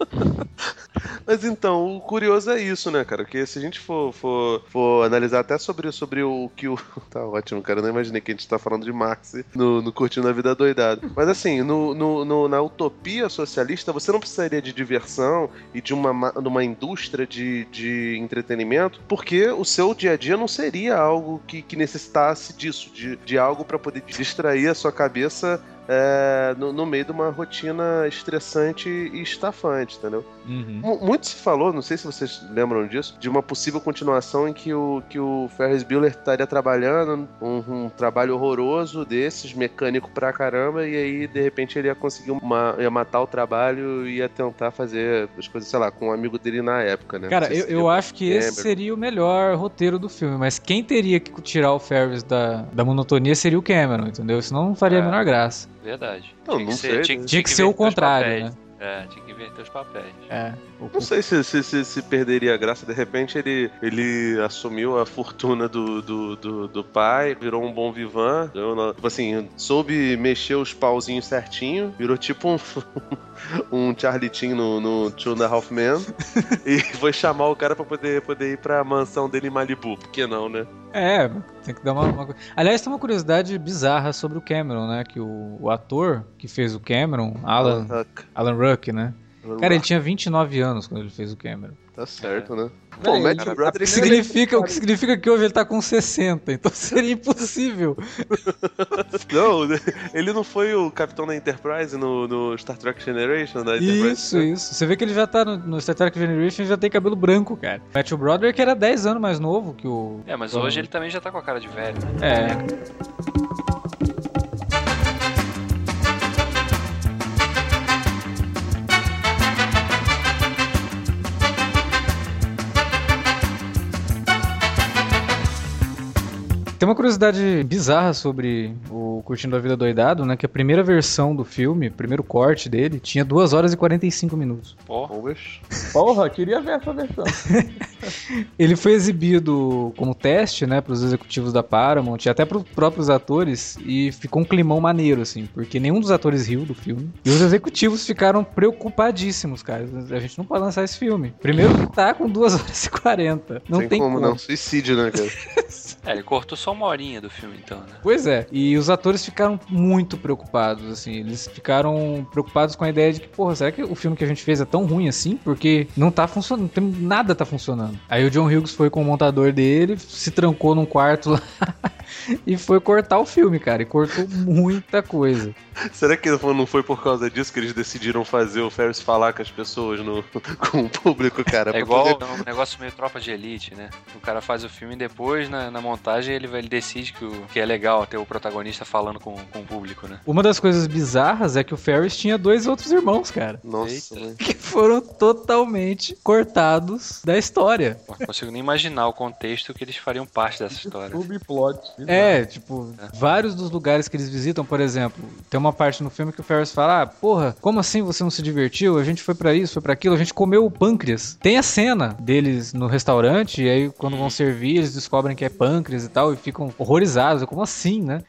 [LAUGHS] Mas então, o curioso é isso, né, cara? Porque se a gente for, for, for analisar até sobre, sobre o que o. [LAUGHS] Tá ótimo, cara. Eu não imaginei que a gente tá falando de Marx no, no Curtindo a Vida Doidado. Mas assim, no, no, no- na utopia socialista, você não precisaria de diversão e de uma, ma- de uma indústria de, de entretenimento, porque o seu dia a dia não seria algo que, que necessitasse disso, de, de algo para poder distrair a sua cabeça. É, no, no meio de uma rotina estressante e estafante, entendeu? Mu- Muito se falou, não sei se vocês lembram disso, de uma possível continuação em que o, que o Ferris Bueller estaria trabalhando um, um trabalho horroroso desses, mecânico pra caramba, e aí de repente ele ia conseguir uma, ia matar o trabalho e ia tentar fazer as coisas, sei lá, com um amigo dele na época, né? Cara, eu, se eu acho que esse seria o melhor roteiro do filme, mas quem teria que tirar o Ferris da, da monotonia seria o Cameron, entendeu? Senão não faria a É. menor graça. Verdade. Não, Tinha que não ser- sei, tinha, né? Tinha que ser o contrário, papéis. É, tinha que inverter os papéis. É. O- Não sei se, se, se, se perderia a graça. De repente ele, ele assumiu a fortuna do, do, do, do pai, virou um bom vivan. Tipo assim, soube mexer os pauzinhos certinho, virou tipo um, [LAUGHS] um Charlitinho no, no Two and a Half Men. [LAUGHS] e foi chamar o cara pra poder, poder ir pra mansão dele em Malibu. Por que não, né? É, tem que dar uma, uma... Aliás, tem uma curiosidade bizarra sobre o Cameron, né? Que o, o ator que fez o Cameron, Alan, Huck. Alan Ruck, né? Cara, ele tinha 29 anos quando ele fez o Cameron. Tá certo, né? Pô, o Matthew Broderick que significa, o que significa que hoje ele tá com 60, então [LAUGHS] seria impossível. [LAUGHS] Não, ele não foi o capitão da Enterprise no, no Star Trek Generation da Enterprise? Isso, isso. Você vê que ele já tá no, no Star Trek Generation e já tem cabelo branco, cara. Matthew Broderick era 10 anos mais novo que o. É, mas hoje ele também já tá com a cara de velho, né? É. Tem uma curiosidade bizarra sobre o Curtindo a Vida Doidado, né? Que a primeira versão do filme, o primeiro corte dele, tinha 2 horas e 45 minutos. Talvez. Porra, queria ver essa versão. [LAUGHS] Ele foi exibido como teste, né, pros executivos da Paramount e até pros próprios atores e ficou um climão maneiro, assim, porque nenhum dos atores riu do filme e os executivos ficaram preocupadíssimos, cara. A gente não pode lançar esse filme. Primeiro que tá com 2 [LAUGHS] horas e 40. Não Sem tem como, como. não. Suicídio, né, cara? [LAUGHS] é, ele cortou só uma horinha do filme, então, né? Pois é, e os atores ficaram muito preocupados, assim, eles ficaram preocupados com a ideia de que, porra, será que o filme que a gente fez é tão ruim assim? Porque não tá funcionando, tem- nada tá funcionando. Aí o John Hughes foi com o montador dele, se trancou num quarto lá [LAUGHS] e foi cortar o filme, cara, e cortou muita coisa. Será que não foi por causa disso que eles decidiram fazer o Ferris falar com as pessoas, no, [LAUGHS] com o público, cara? É igual poder- um negócio meio tropa de elite, né? O cara faz o filme e depois, na, na montagem, ele, ele decide que, o, que é legal ter o protagonista falando com, com o público, né? Uma das coisas bizarras é que o Ferris tinha dois outros irmãos, cara, Nossa, Eita. mano. que foram totalmente cortados da história. Pô, Não consigo nem imaginar o contexto que eles fariam parte dessa história. Subplot. É, tipo, vários dos lugares que eles visitam, por exemplo, tem uma parte no filme que o Ferris fala: ah, porra, como assim você não se divertiu? A gente foi pra isso, foi pra aquilo, a gente comeu o pâncreas. Tem a cena deles no restaurante, e aí quando vão servir, eles descobrem que é pâncreas e tal, e ficam horrorizados. Como assim, né?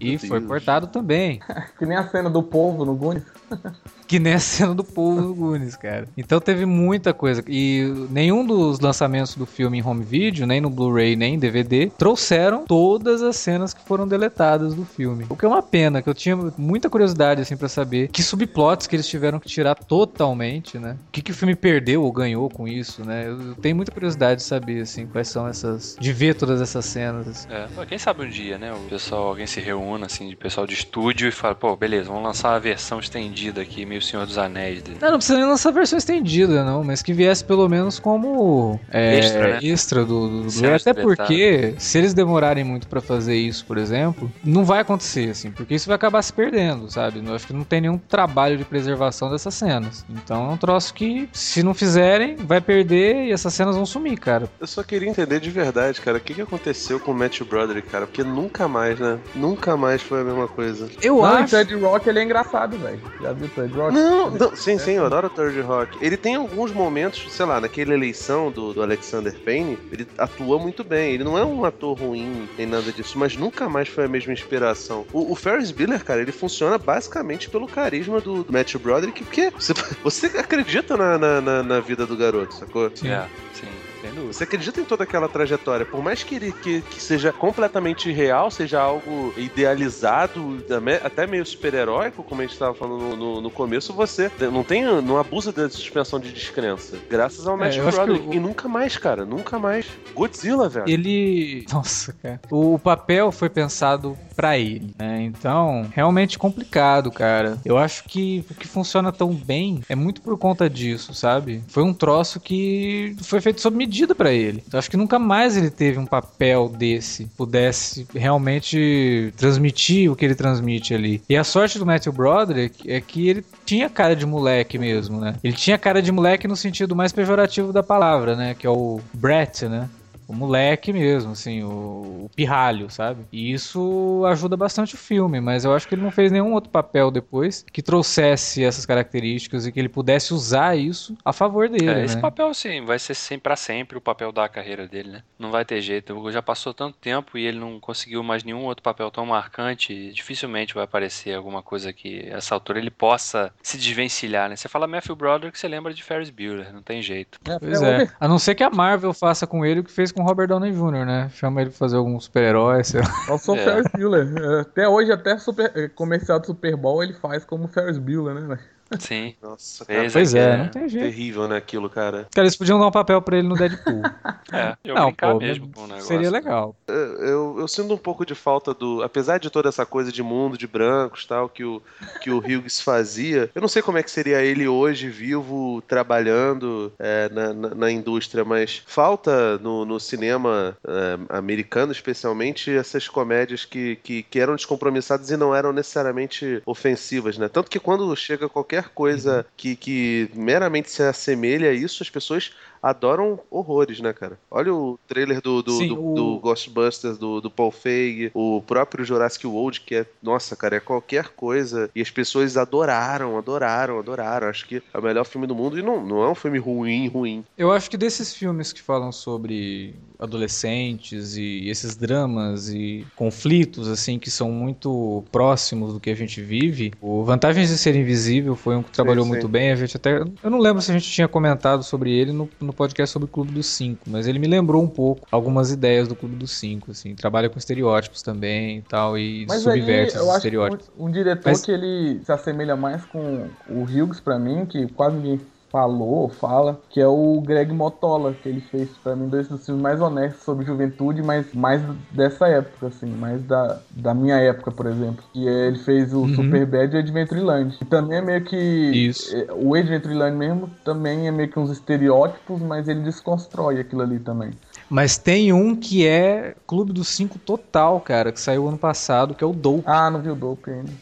E foi cortado também. [LAUGHS] Que nem a cena do povo no Goonies. [LAUGHS] Que nem a cena do povo do Goonies, cara. Então teve muita coisa. E nenhum dos lançamentos do filme em home video, nem no Blu-ray, nem em DVD, trouxeram todas as cenas que foram deletadas do filme. O que é uma pena, que eu tinha muita curiosidade, assim, pra saber que subplots que eles tiveram que tirar totalmente, né? O que, que o filme perdeu ou ganhou com isso, né? Eu tenho muita curiosidade de saber, assim, quais são essas. de ver todas essas cenas. assim. É, quem sabe um dia, né? O pessoal, alguém se reúna, assim, de pessoal de estúdio e fala, pô, beleza, vamos lançar uma versão estendida aqui, meio Senhor dos Anéis. dele. Não, não precisa nem lançar a versão estendida, não, mas que viesse pelo menos como é, Extra, né? extra do, Blu-ray. Até porque, se eles demorarem muito pra fazer isso, por exemplo, não vai acontecer, assim, porque isso vai acabar se perdendo, sabe? Eu acho que não tem nenhum trabalho de preservação dessas cenas. Então é um troço que, se não fizerem, vai perder e essas cenas vão sumir, cara. Eu só queria entender de verdade, cara, o que, que aconteceu com o Matthew Broderick, cara, porque nunca mais, né? Nunca mais foi a mesma coisa. Eu Não, o acho. Ted Rock ele é engraçado, velho. Já viu o Ted Rock? Não, não, sim, sim, eu adoro o Third Rock. Ele tem alguns momentos, sei lá, naquela eleição do, do Alexander Payne, ele atua muito bem. Ele não é um ator ruim nem nada disso, mas nunca mais foi a mesma inspiração. O, o Ferris Bueller, cara, ele funciona basicamente pelo carisma do, do Matthew Broderick, porque você, [LAUGHS] você acredita na, na, na- na vida do garoto, sacou? Sim. É, sim, sem dúvida. Você acredita em toda aquela trajetória, por mais que ele que, que seja completamente real, seja algo idealizado, até- meio super-heróico, como a gente estava falando no, no- no começo, você não tem, não abusa da suspensão de descrença. Graças ao É, eu acho que Broderick. o- E nunca mais, cara, nunca mais. Godzilla, velho. Ele. Nossa, cara. O, papel foi pensado pra ele, né? Então, realmente complicado, cara. Eu acho que o que funciona tão bem é muito por conta disso, sabe? Foi um troço que foi feito sob medida pra ele. Então, acho que nunca mais ele teve um papel desse, pudesse realmente transmitir o que ele transmite ali. E a sorte do Matthew Broderick é que ele tinha cara de moleque mesmo, né? Ele tinha cara de moleque no sentido mais pejorativo da palavra, né? Que é o Brett, né? O moleque mesmo, assim, o, o pirralho, sabe? E isso ajuda bastante o filme, mas eu acho que ele não fez nenhum outro papel depois que trouxesse essas características e que ele pudesse usar isso a favor dele, É, esse né? papel, sim, vai ser sempre pra sempre o papel da carreira dele, né? Não vai ter jeito. Já passou tanto tempo e ele não conseguiu mais nenhum outro papel tão marcante. Dificilmente vai aparecer alguma coisa que essa altura ele possa se desvencilhar, né? Você fala Matthew Broderick, você lembra de Ferris Bueller, não tem jeito. Pois é. A não ser que a Marvel faça com ele o que fez com o Robert Downey Jr., né? Chama ele pra fazer algum super-herói, sei lá. Eu sou É. Ferris Bueller. É, Até hoje, até super, é, comercial do Super Bowl ele faz como Ferris Bueller, né? Sim. [LAUGHS] Nossa, cara, Pois é, né? não tem jeito. terrível, né, aquilo, cara. Cara, eles podiam dar um papel pra ele no Deadpool. [LAUGHS] É, eu não, brincar pô, mesmo com o negócio. seria legal. Eu, eu sinto um pouco de falta do. Apesar de toda essa coisa de mundo de brancos tal, que o, que o Hughes fazia, eu não sei como é que seria ele hoje, vivo, trabalhando é, na, na, na indústria, mas falta no, no cinema é, americano, especialmente, essas comédias que, que, que eram descompromissadas e não eram necessariamente ofensivas, né? Tanto que quando chega qualquer coisa que, que meramente se assemelha a isso, as pessoas adoram horrores, né, cara? Olha o trailer do, do, Sim, do, o- do Ghostbusters, do, do Paul Feig, o próprio Jurassic World, que é, nossa, cara, é qualquer coisa. E as pessoas adoraram, adoraram, adoraram. Acho que é o melhor filme do mundo. E não, não é um filme ruim, ruim. Eu acho que desses filmes que falam sobre adolescentes e esses dramas e conflitos assim que são muito próximos do que a gente vive, o Vantagens de Ser Invisível foi um que trabalhou sim. muito bem. A gente até eu não lembro se a gente tinha comentado sobre ele no, no podcast sobre o Clube dos Cinco, mas ele me lembrou um pouco algumas ideias do Clube dos Cinco, assim, trabalha com estereótipos também e tal e Mas subverte acho estereótipos. um, um diretor Mas- que ele se assemelha mais com o Hughes pra mim, que quase ninguém falou ou fala, que é o Greg Motola, que ele fez pra mim dois dos filmes mais honestos sobre juventude, mas mais dessa época, assim, mais da, da minha época, por exemplo. E é, ele fez o Uhum. Superbad e o Adventureland. E também é meio que... Isso. é, O Adventureland mesmo também é meio que uns estereótipos, mas ele desconstrói aquilo ali também. Mas tem um que é Clube dos Cinco total, cara, que saiu ano passado, que é o Dope. Ah, não vi o Dope ainda.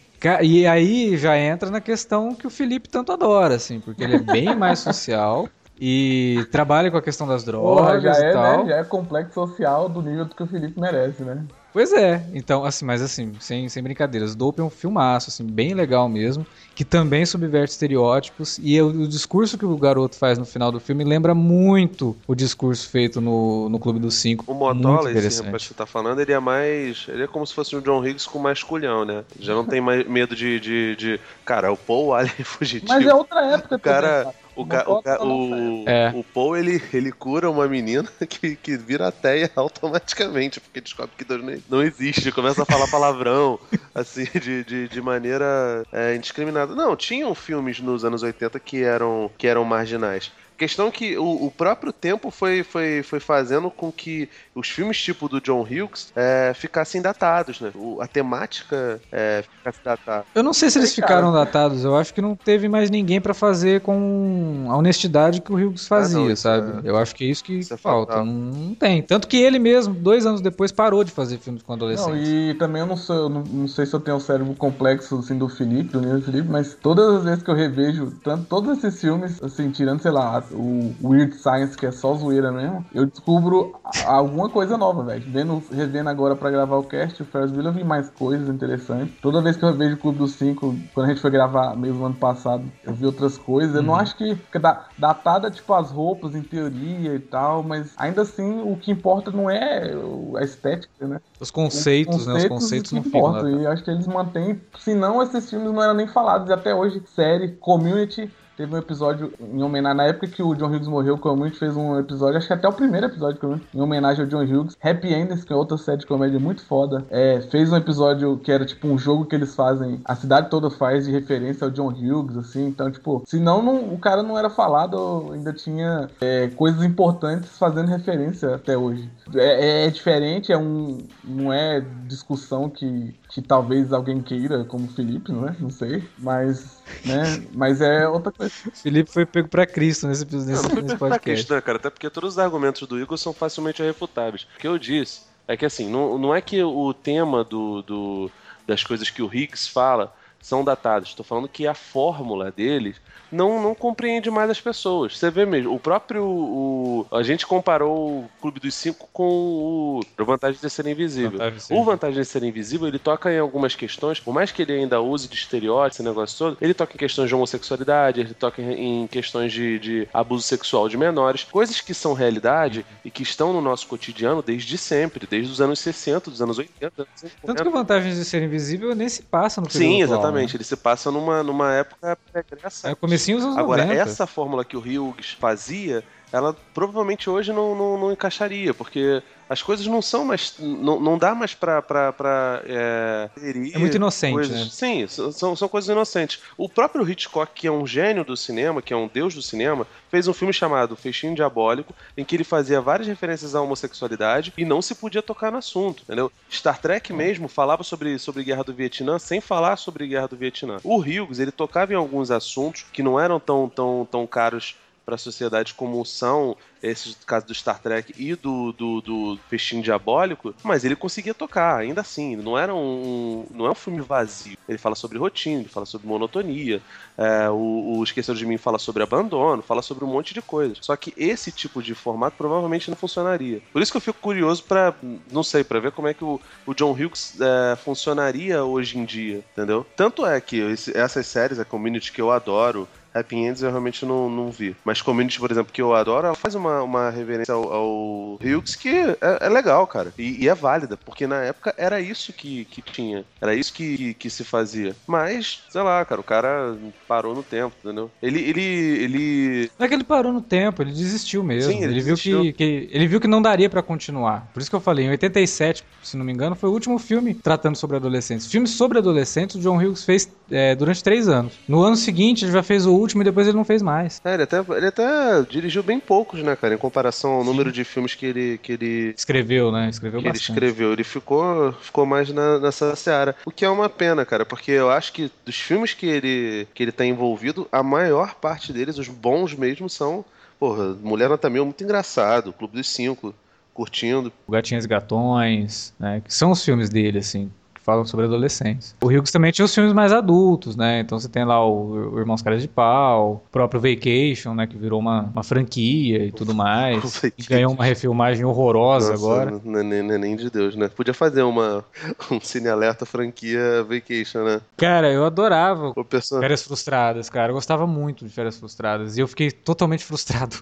E aí já entra na questão que o Felipe tanto adora, assim, porque ele é bem [LAUGHS] mais social e trabalha com a questão das Porra, drogas já e é, tal. né? Já é complexo social do nível que o Felipe merece, né? Pois é, então, assim, mas assim, sem, sem brincadeiras, Dope é um filmaço, assim, bem legal mesmo, que também subverte estereótipos, e o, o discurso que o garoto faz no final do filme lembra muito o discurso feito no, no Clube dos Cinco. O Motola, esse interessante. rapaz que você tá falando, ele é mais. Ele é como se fosse um John Higgs com mais culhão, né? Já não tem mais medo de. de, de- Cara, o Paul Alien [LAUGHS] fugitivo. Mas é outra época O cara, também, o, ca, o, ca, o, É. o Paul, ele, ele cura uma menina [LAUGHS] que, que vira ateia [LAUGHS] automaticamente, porque descobre que Deus não existe, começa a falar palavrão, [LAUGHS] assim, de, de, de maneira é, indiscriminada. Não, tinham filmes nos anos 80 que eram, que eram marginais. Questão é que o, o próprio tempo foi, foi, foi fazendo com que os filmes tipo do John Hughes é, ficassem datados, né? O- a temática é, ficasse datada. Eu não sei se eles ficaram datados, eu acho que não teve mais ninguém pra fazer com a honestidade que o Hughes fazia, Ah, não, sabe? é- Eu acho que é isso que isso é falta. Não, não tem. Tanto que ele mesmo, dois anos depois, parou de fazer filmes com Não, adolescentes. e também eu não sou, eu não, não sei se eu tenho o cérebro complexo assim do Felipe, do Nilo Felipe, mas todas as vezes que eu revejo tanto, todos esses filmes, assim, tirando, sei lá, o Weird Science, que é só zoeira mesmo, eu descubro a- alguma coisa nova, velho. Vendo, revendo agora pra gravar o cast, o Ferris Bueller, eu vi mais coisas interessantes. Toda vez que eu vejo o Clube dos Cinco, quando a gente foi gravar mesmo ano passado, eu vi outras coisas. Eu não acho que. Da, datada, tipo, as roupas em teoria e tal, mas ainda assim o que importa não é a estética, né? Os conceitos, né? Os conceitos não importam. E eu acho que eles mantêm. Senão, esses filmes não eram nem falados. E até hoje, série, Community. Teve um episódio em homenagem. Na época que o John Hughes morreu, o Community fez um episódio, acho que até o primeiro episódio, em homenagem ao John Hughes. Happy Endings, que é outra série de comédia muito foda. É, fez um episódio que era tipo um jogo que eles fazem, a cidade toda faz de referência ao John Hughes, assim. Então, tipo, senão não, o cara não era falado, ainda tinha é, coisas importantes fazendo referência até hoje. É, é diferente, é um. Não é discussão que, que talvez alguém queira, como o Felipe, não é? Não sei. Mas, né? Mas é outra coisa. O [LAUGHS] Felipe foi pego pra Cristo nesse, nesse, Não, não foi nesse pra podcast. questão, cara, até porque todos os argumentos do Igor são facilmente refutáveis. O que eu disse é que assim, não, não é que o tema do, do- das coisas que o Higgs fala são datados. Estou falando que a fórmula deles não, não compreende mais as pessoas. Você vê mesmo, o próprio. O, a gente comparou o Clube dos Cinco com o A Vantagem de Ser Invisível. Vantagem o Vantagem de Ser Invisível, ele toca em algumas questões, por mais que ele ainda use de estereótipo, esse negócio todo, ele toca em questões de homossexualidade, ele toca em, questões de, de abuso sexual de menores, coisas que são realidade e que estão no nosso cotidiano desde sempre, desde os anos 60, dos anos 80, anos 50. Tanto que a vantagem de ser invisível nem se passa no Sim, atual, exatamente. Ele se passa numa, numa época pregressa. É o comecinho dos anos Agora, 90. essa fórmula que o Hughes fazia, ela provavelmente hoje não, não, não encaixaria, porque as coisas não são mais. Não, não dá mais pra. pra, pra é, É muito inocente, coisas- né? Sim, são, são coisas inocentes. O próprio Hitchcock, que é um gênio do cinema, que é um deus do cinema, fez um filme chamado Feixinho Diabólico, em que ele fazia várias referências à homossexualidade e não se podia tocar no assunto, entendeu? Star Trek mesmo falava sobre, sobre Guerra do Vietnã sem falar sobre Guerra do Vietnã. O Hughes, ele tocava em alguns assuntos que não eram tão, tão, tão caros para a sociedade como são esses casos do Star Trek e do, do, do Peixinho Diabólico, mas ele conseguia tocar, ainda assim. Não era um, não é um filme vazio. Ele fala sobre rotina, ele fala sobre monotonia. é, o, o Esqueceram de Mim fala sobre abandono, fala sobre um monte de coisas. Só que esse tipo de formato provavelmente não funcionaria. Por isso que eu fico curioso para, não sei, para ver como é que o, o John Hughes é, funcionaria hoje em dia, entendeu? Tanto é que esse- essas séries, a Community que eu adoro, Happy Ends eu realmente não, não vi. Mas Community, por exemplo, que eu adoro, ela faz uma, uma reverência ao, ao Hughes que é, é legal, cara. E, e é válida, porque na época era isso que, que tinha. Era isso que, que se fazia. Mas, sei lá, cara, o cara parou no tempo, entendeu? Ele. ele, ele... Não é que ele parou no tempo, ele desistiu mesmo. Sim, ele ele, viu desistiu. que, que- ele viu que não daria pra continuar. Por isso que eu falei, em 87, se não me engano, foi o último filme tratando sobre adolescentes. Filmes sobre adolescentes, o John Hughes fez é, durante três anos. No ano seguinte, ele já fez o último e depois ele não fez mais. É, ele até, ele até dirigiu bem poucos, né, cara? Em comparação ao número de filmes que ele, que ele, Escreveu, né? Escreveu que ele bastante. escreveu. Ele ficou, ficou mais na- nessa seara. O que é uma pena, cara, porque eu acho que dos filmes que ele, que ele tá envolvido, a maior parte deles, os bons mesmo, são. Porra, Mulher Nota Mil é muito engraçado, Clube dos Cinco, curtindo. Gatinhas e Gatões, né? Que são os filmes dele, assim, falam sobre adolescentes. O Hughes também tinha os filmes mais adultos, né? Então você tem lá o, o Irmãos Caras de Pau, o próprio Vacation, né? Que virou uma, uma franquia e tudo [LAUGHS] mais. E ganhou uma refilmagem horrorosa Nossa, agora. Não é não é nem de Deus, né? Podia fazer uma, [LAUGHS] um Cine Alerta franquia Vacation, né? Cara, eu adorava person... Férias Frustradas, cara. Eu gostava muito de Férias Frustradas. E eu fiquei totalmente [LAUGHS] frustrado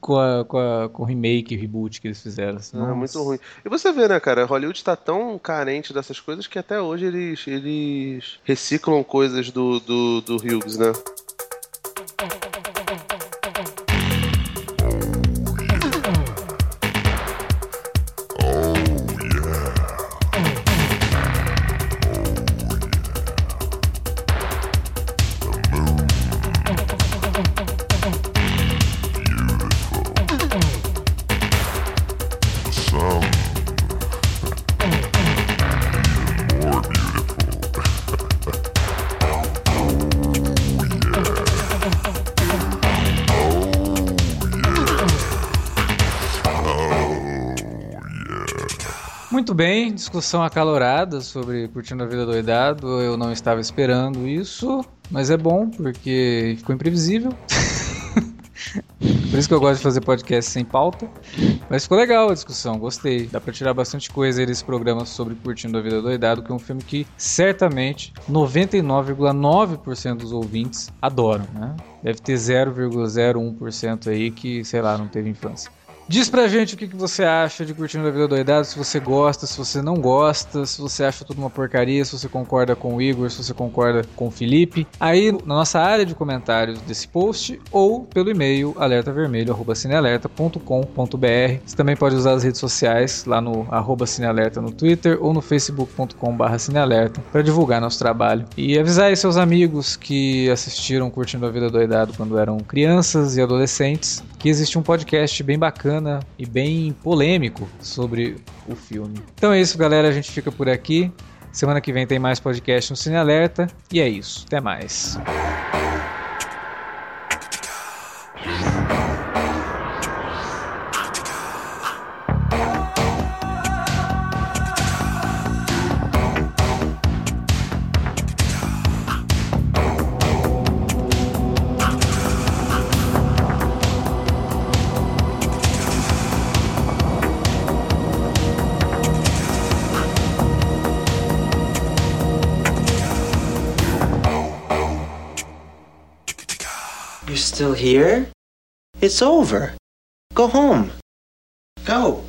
com, a, com, a- com o remake, o reboot que eles fizeram. assim. Nossa. muito ruim. E você vê, né, cara? Hollywood tá tão carente dessas coisas que até hoje eles, eles reciclam coisas do, do, do Hughes, né? Discussão acalorada sobre Curtindo a Vida Doidado. Eu não estava esperando isso, mas é bom porque ficou imprevisível. [LAUGHS] Por isso que eu gosto de fazer podcast sem pauta. Mas ficou legal a discussão, gostei. Dá pra tirar bastante coisa desse programa sobre Curtindo a Vida Doidado, que é um filme que certamente 99,9% dos ouvintes adoram, né? Deve ter 0,01% aí que, sei lá, não teve infância. Diz pra gente o que, que você acha de Curtindo a Vida Doidado, se você gosta, se você não gosta, se você acha tudo uma porcaria, se você concorda com o Igor, se você concorda com o Felipe. Aí na nossa área de comentários desse post ou pelo e-mail alertavermelho.cinealerta.com.br. Você também pode usar as redes sociais lá no arroba cinealerta no Twitter ou no facebook.com.br cinealerta para divulgar nosso trabalho. E avisar aí seus amigos que assistiram Curtindo a Vida Doidado quando eram crianças e adolescentes que existe um podcast bem bacana e bem polêmico sobre o filme. Então é isso, galera. A gente fica por aqui. Semana que vem tem mais podcast no Cine Alerta. E é isso. Até mais. Still here? It's over. Go home. Go.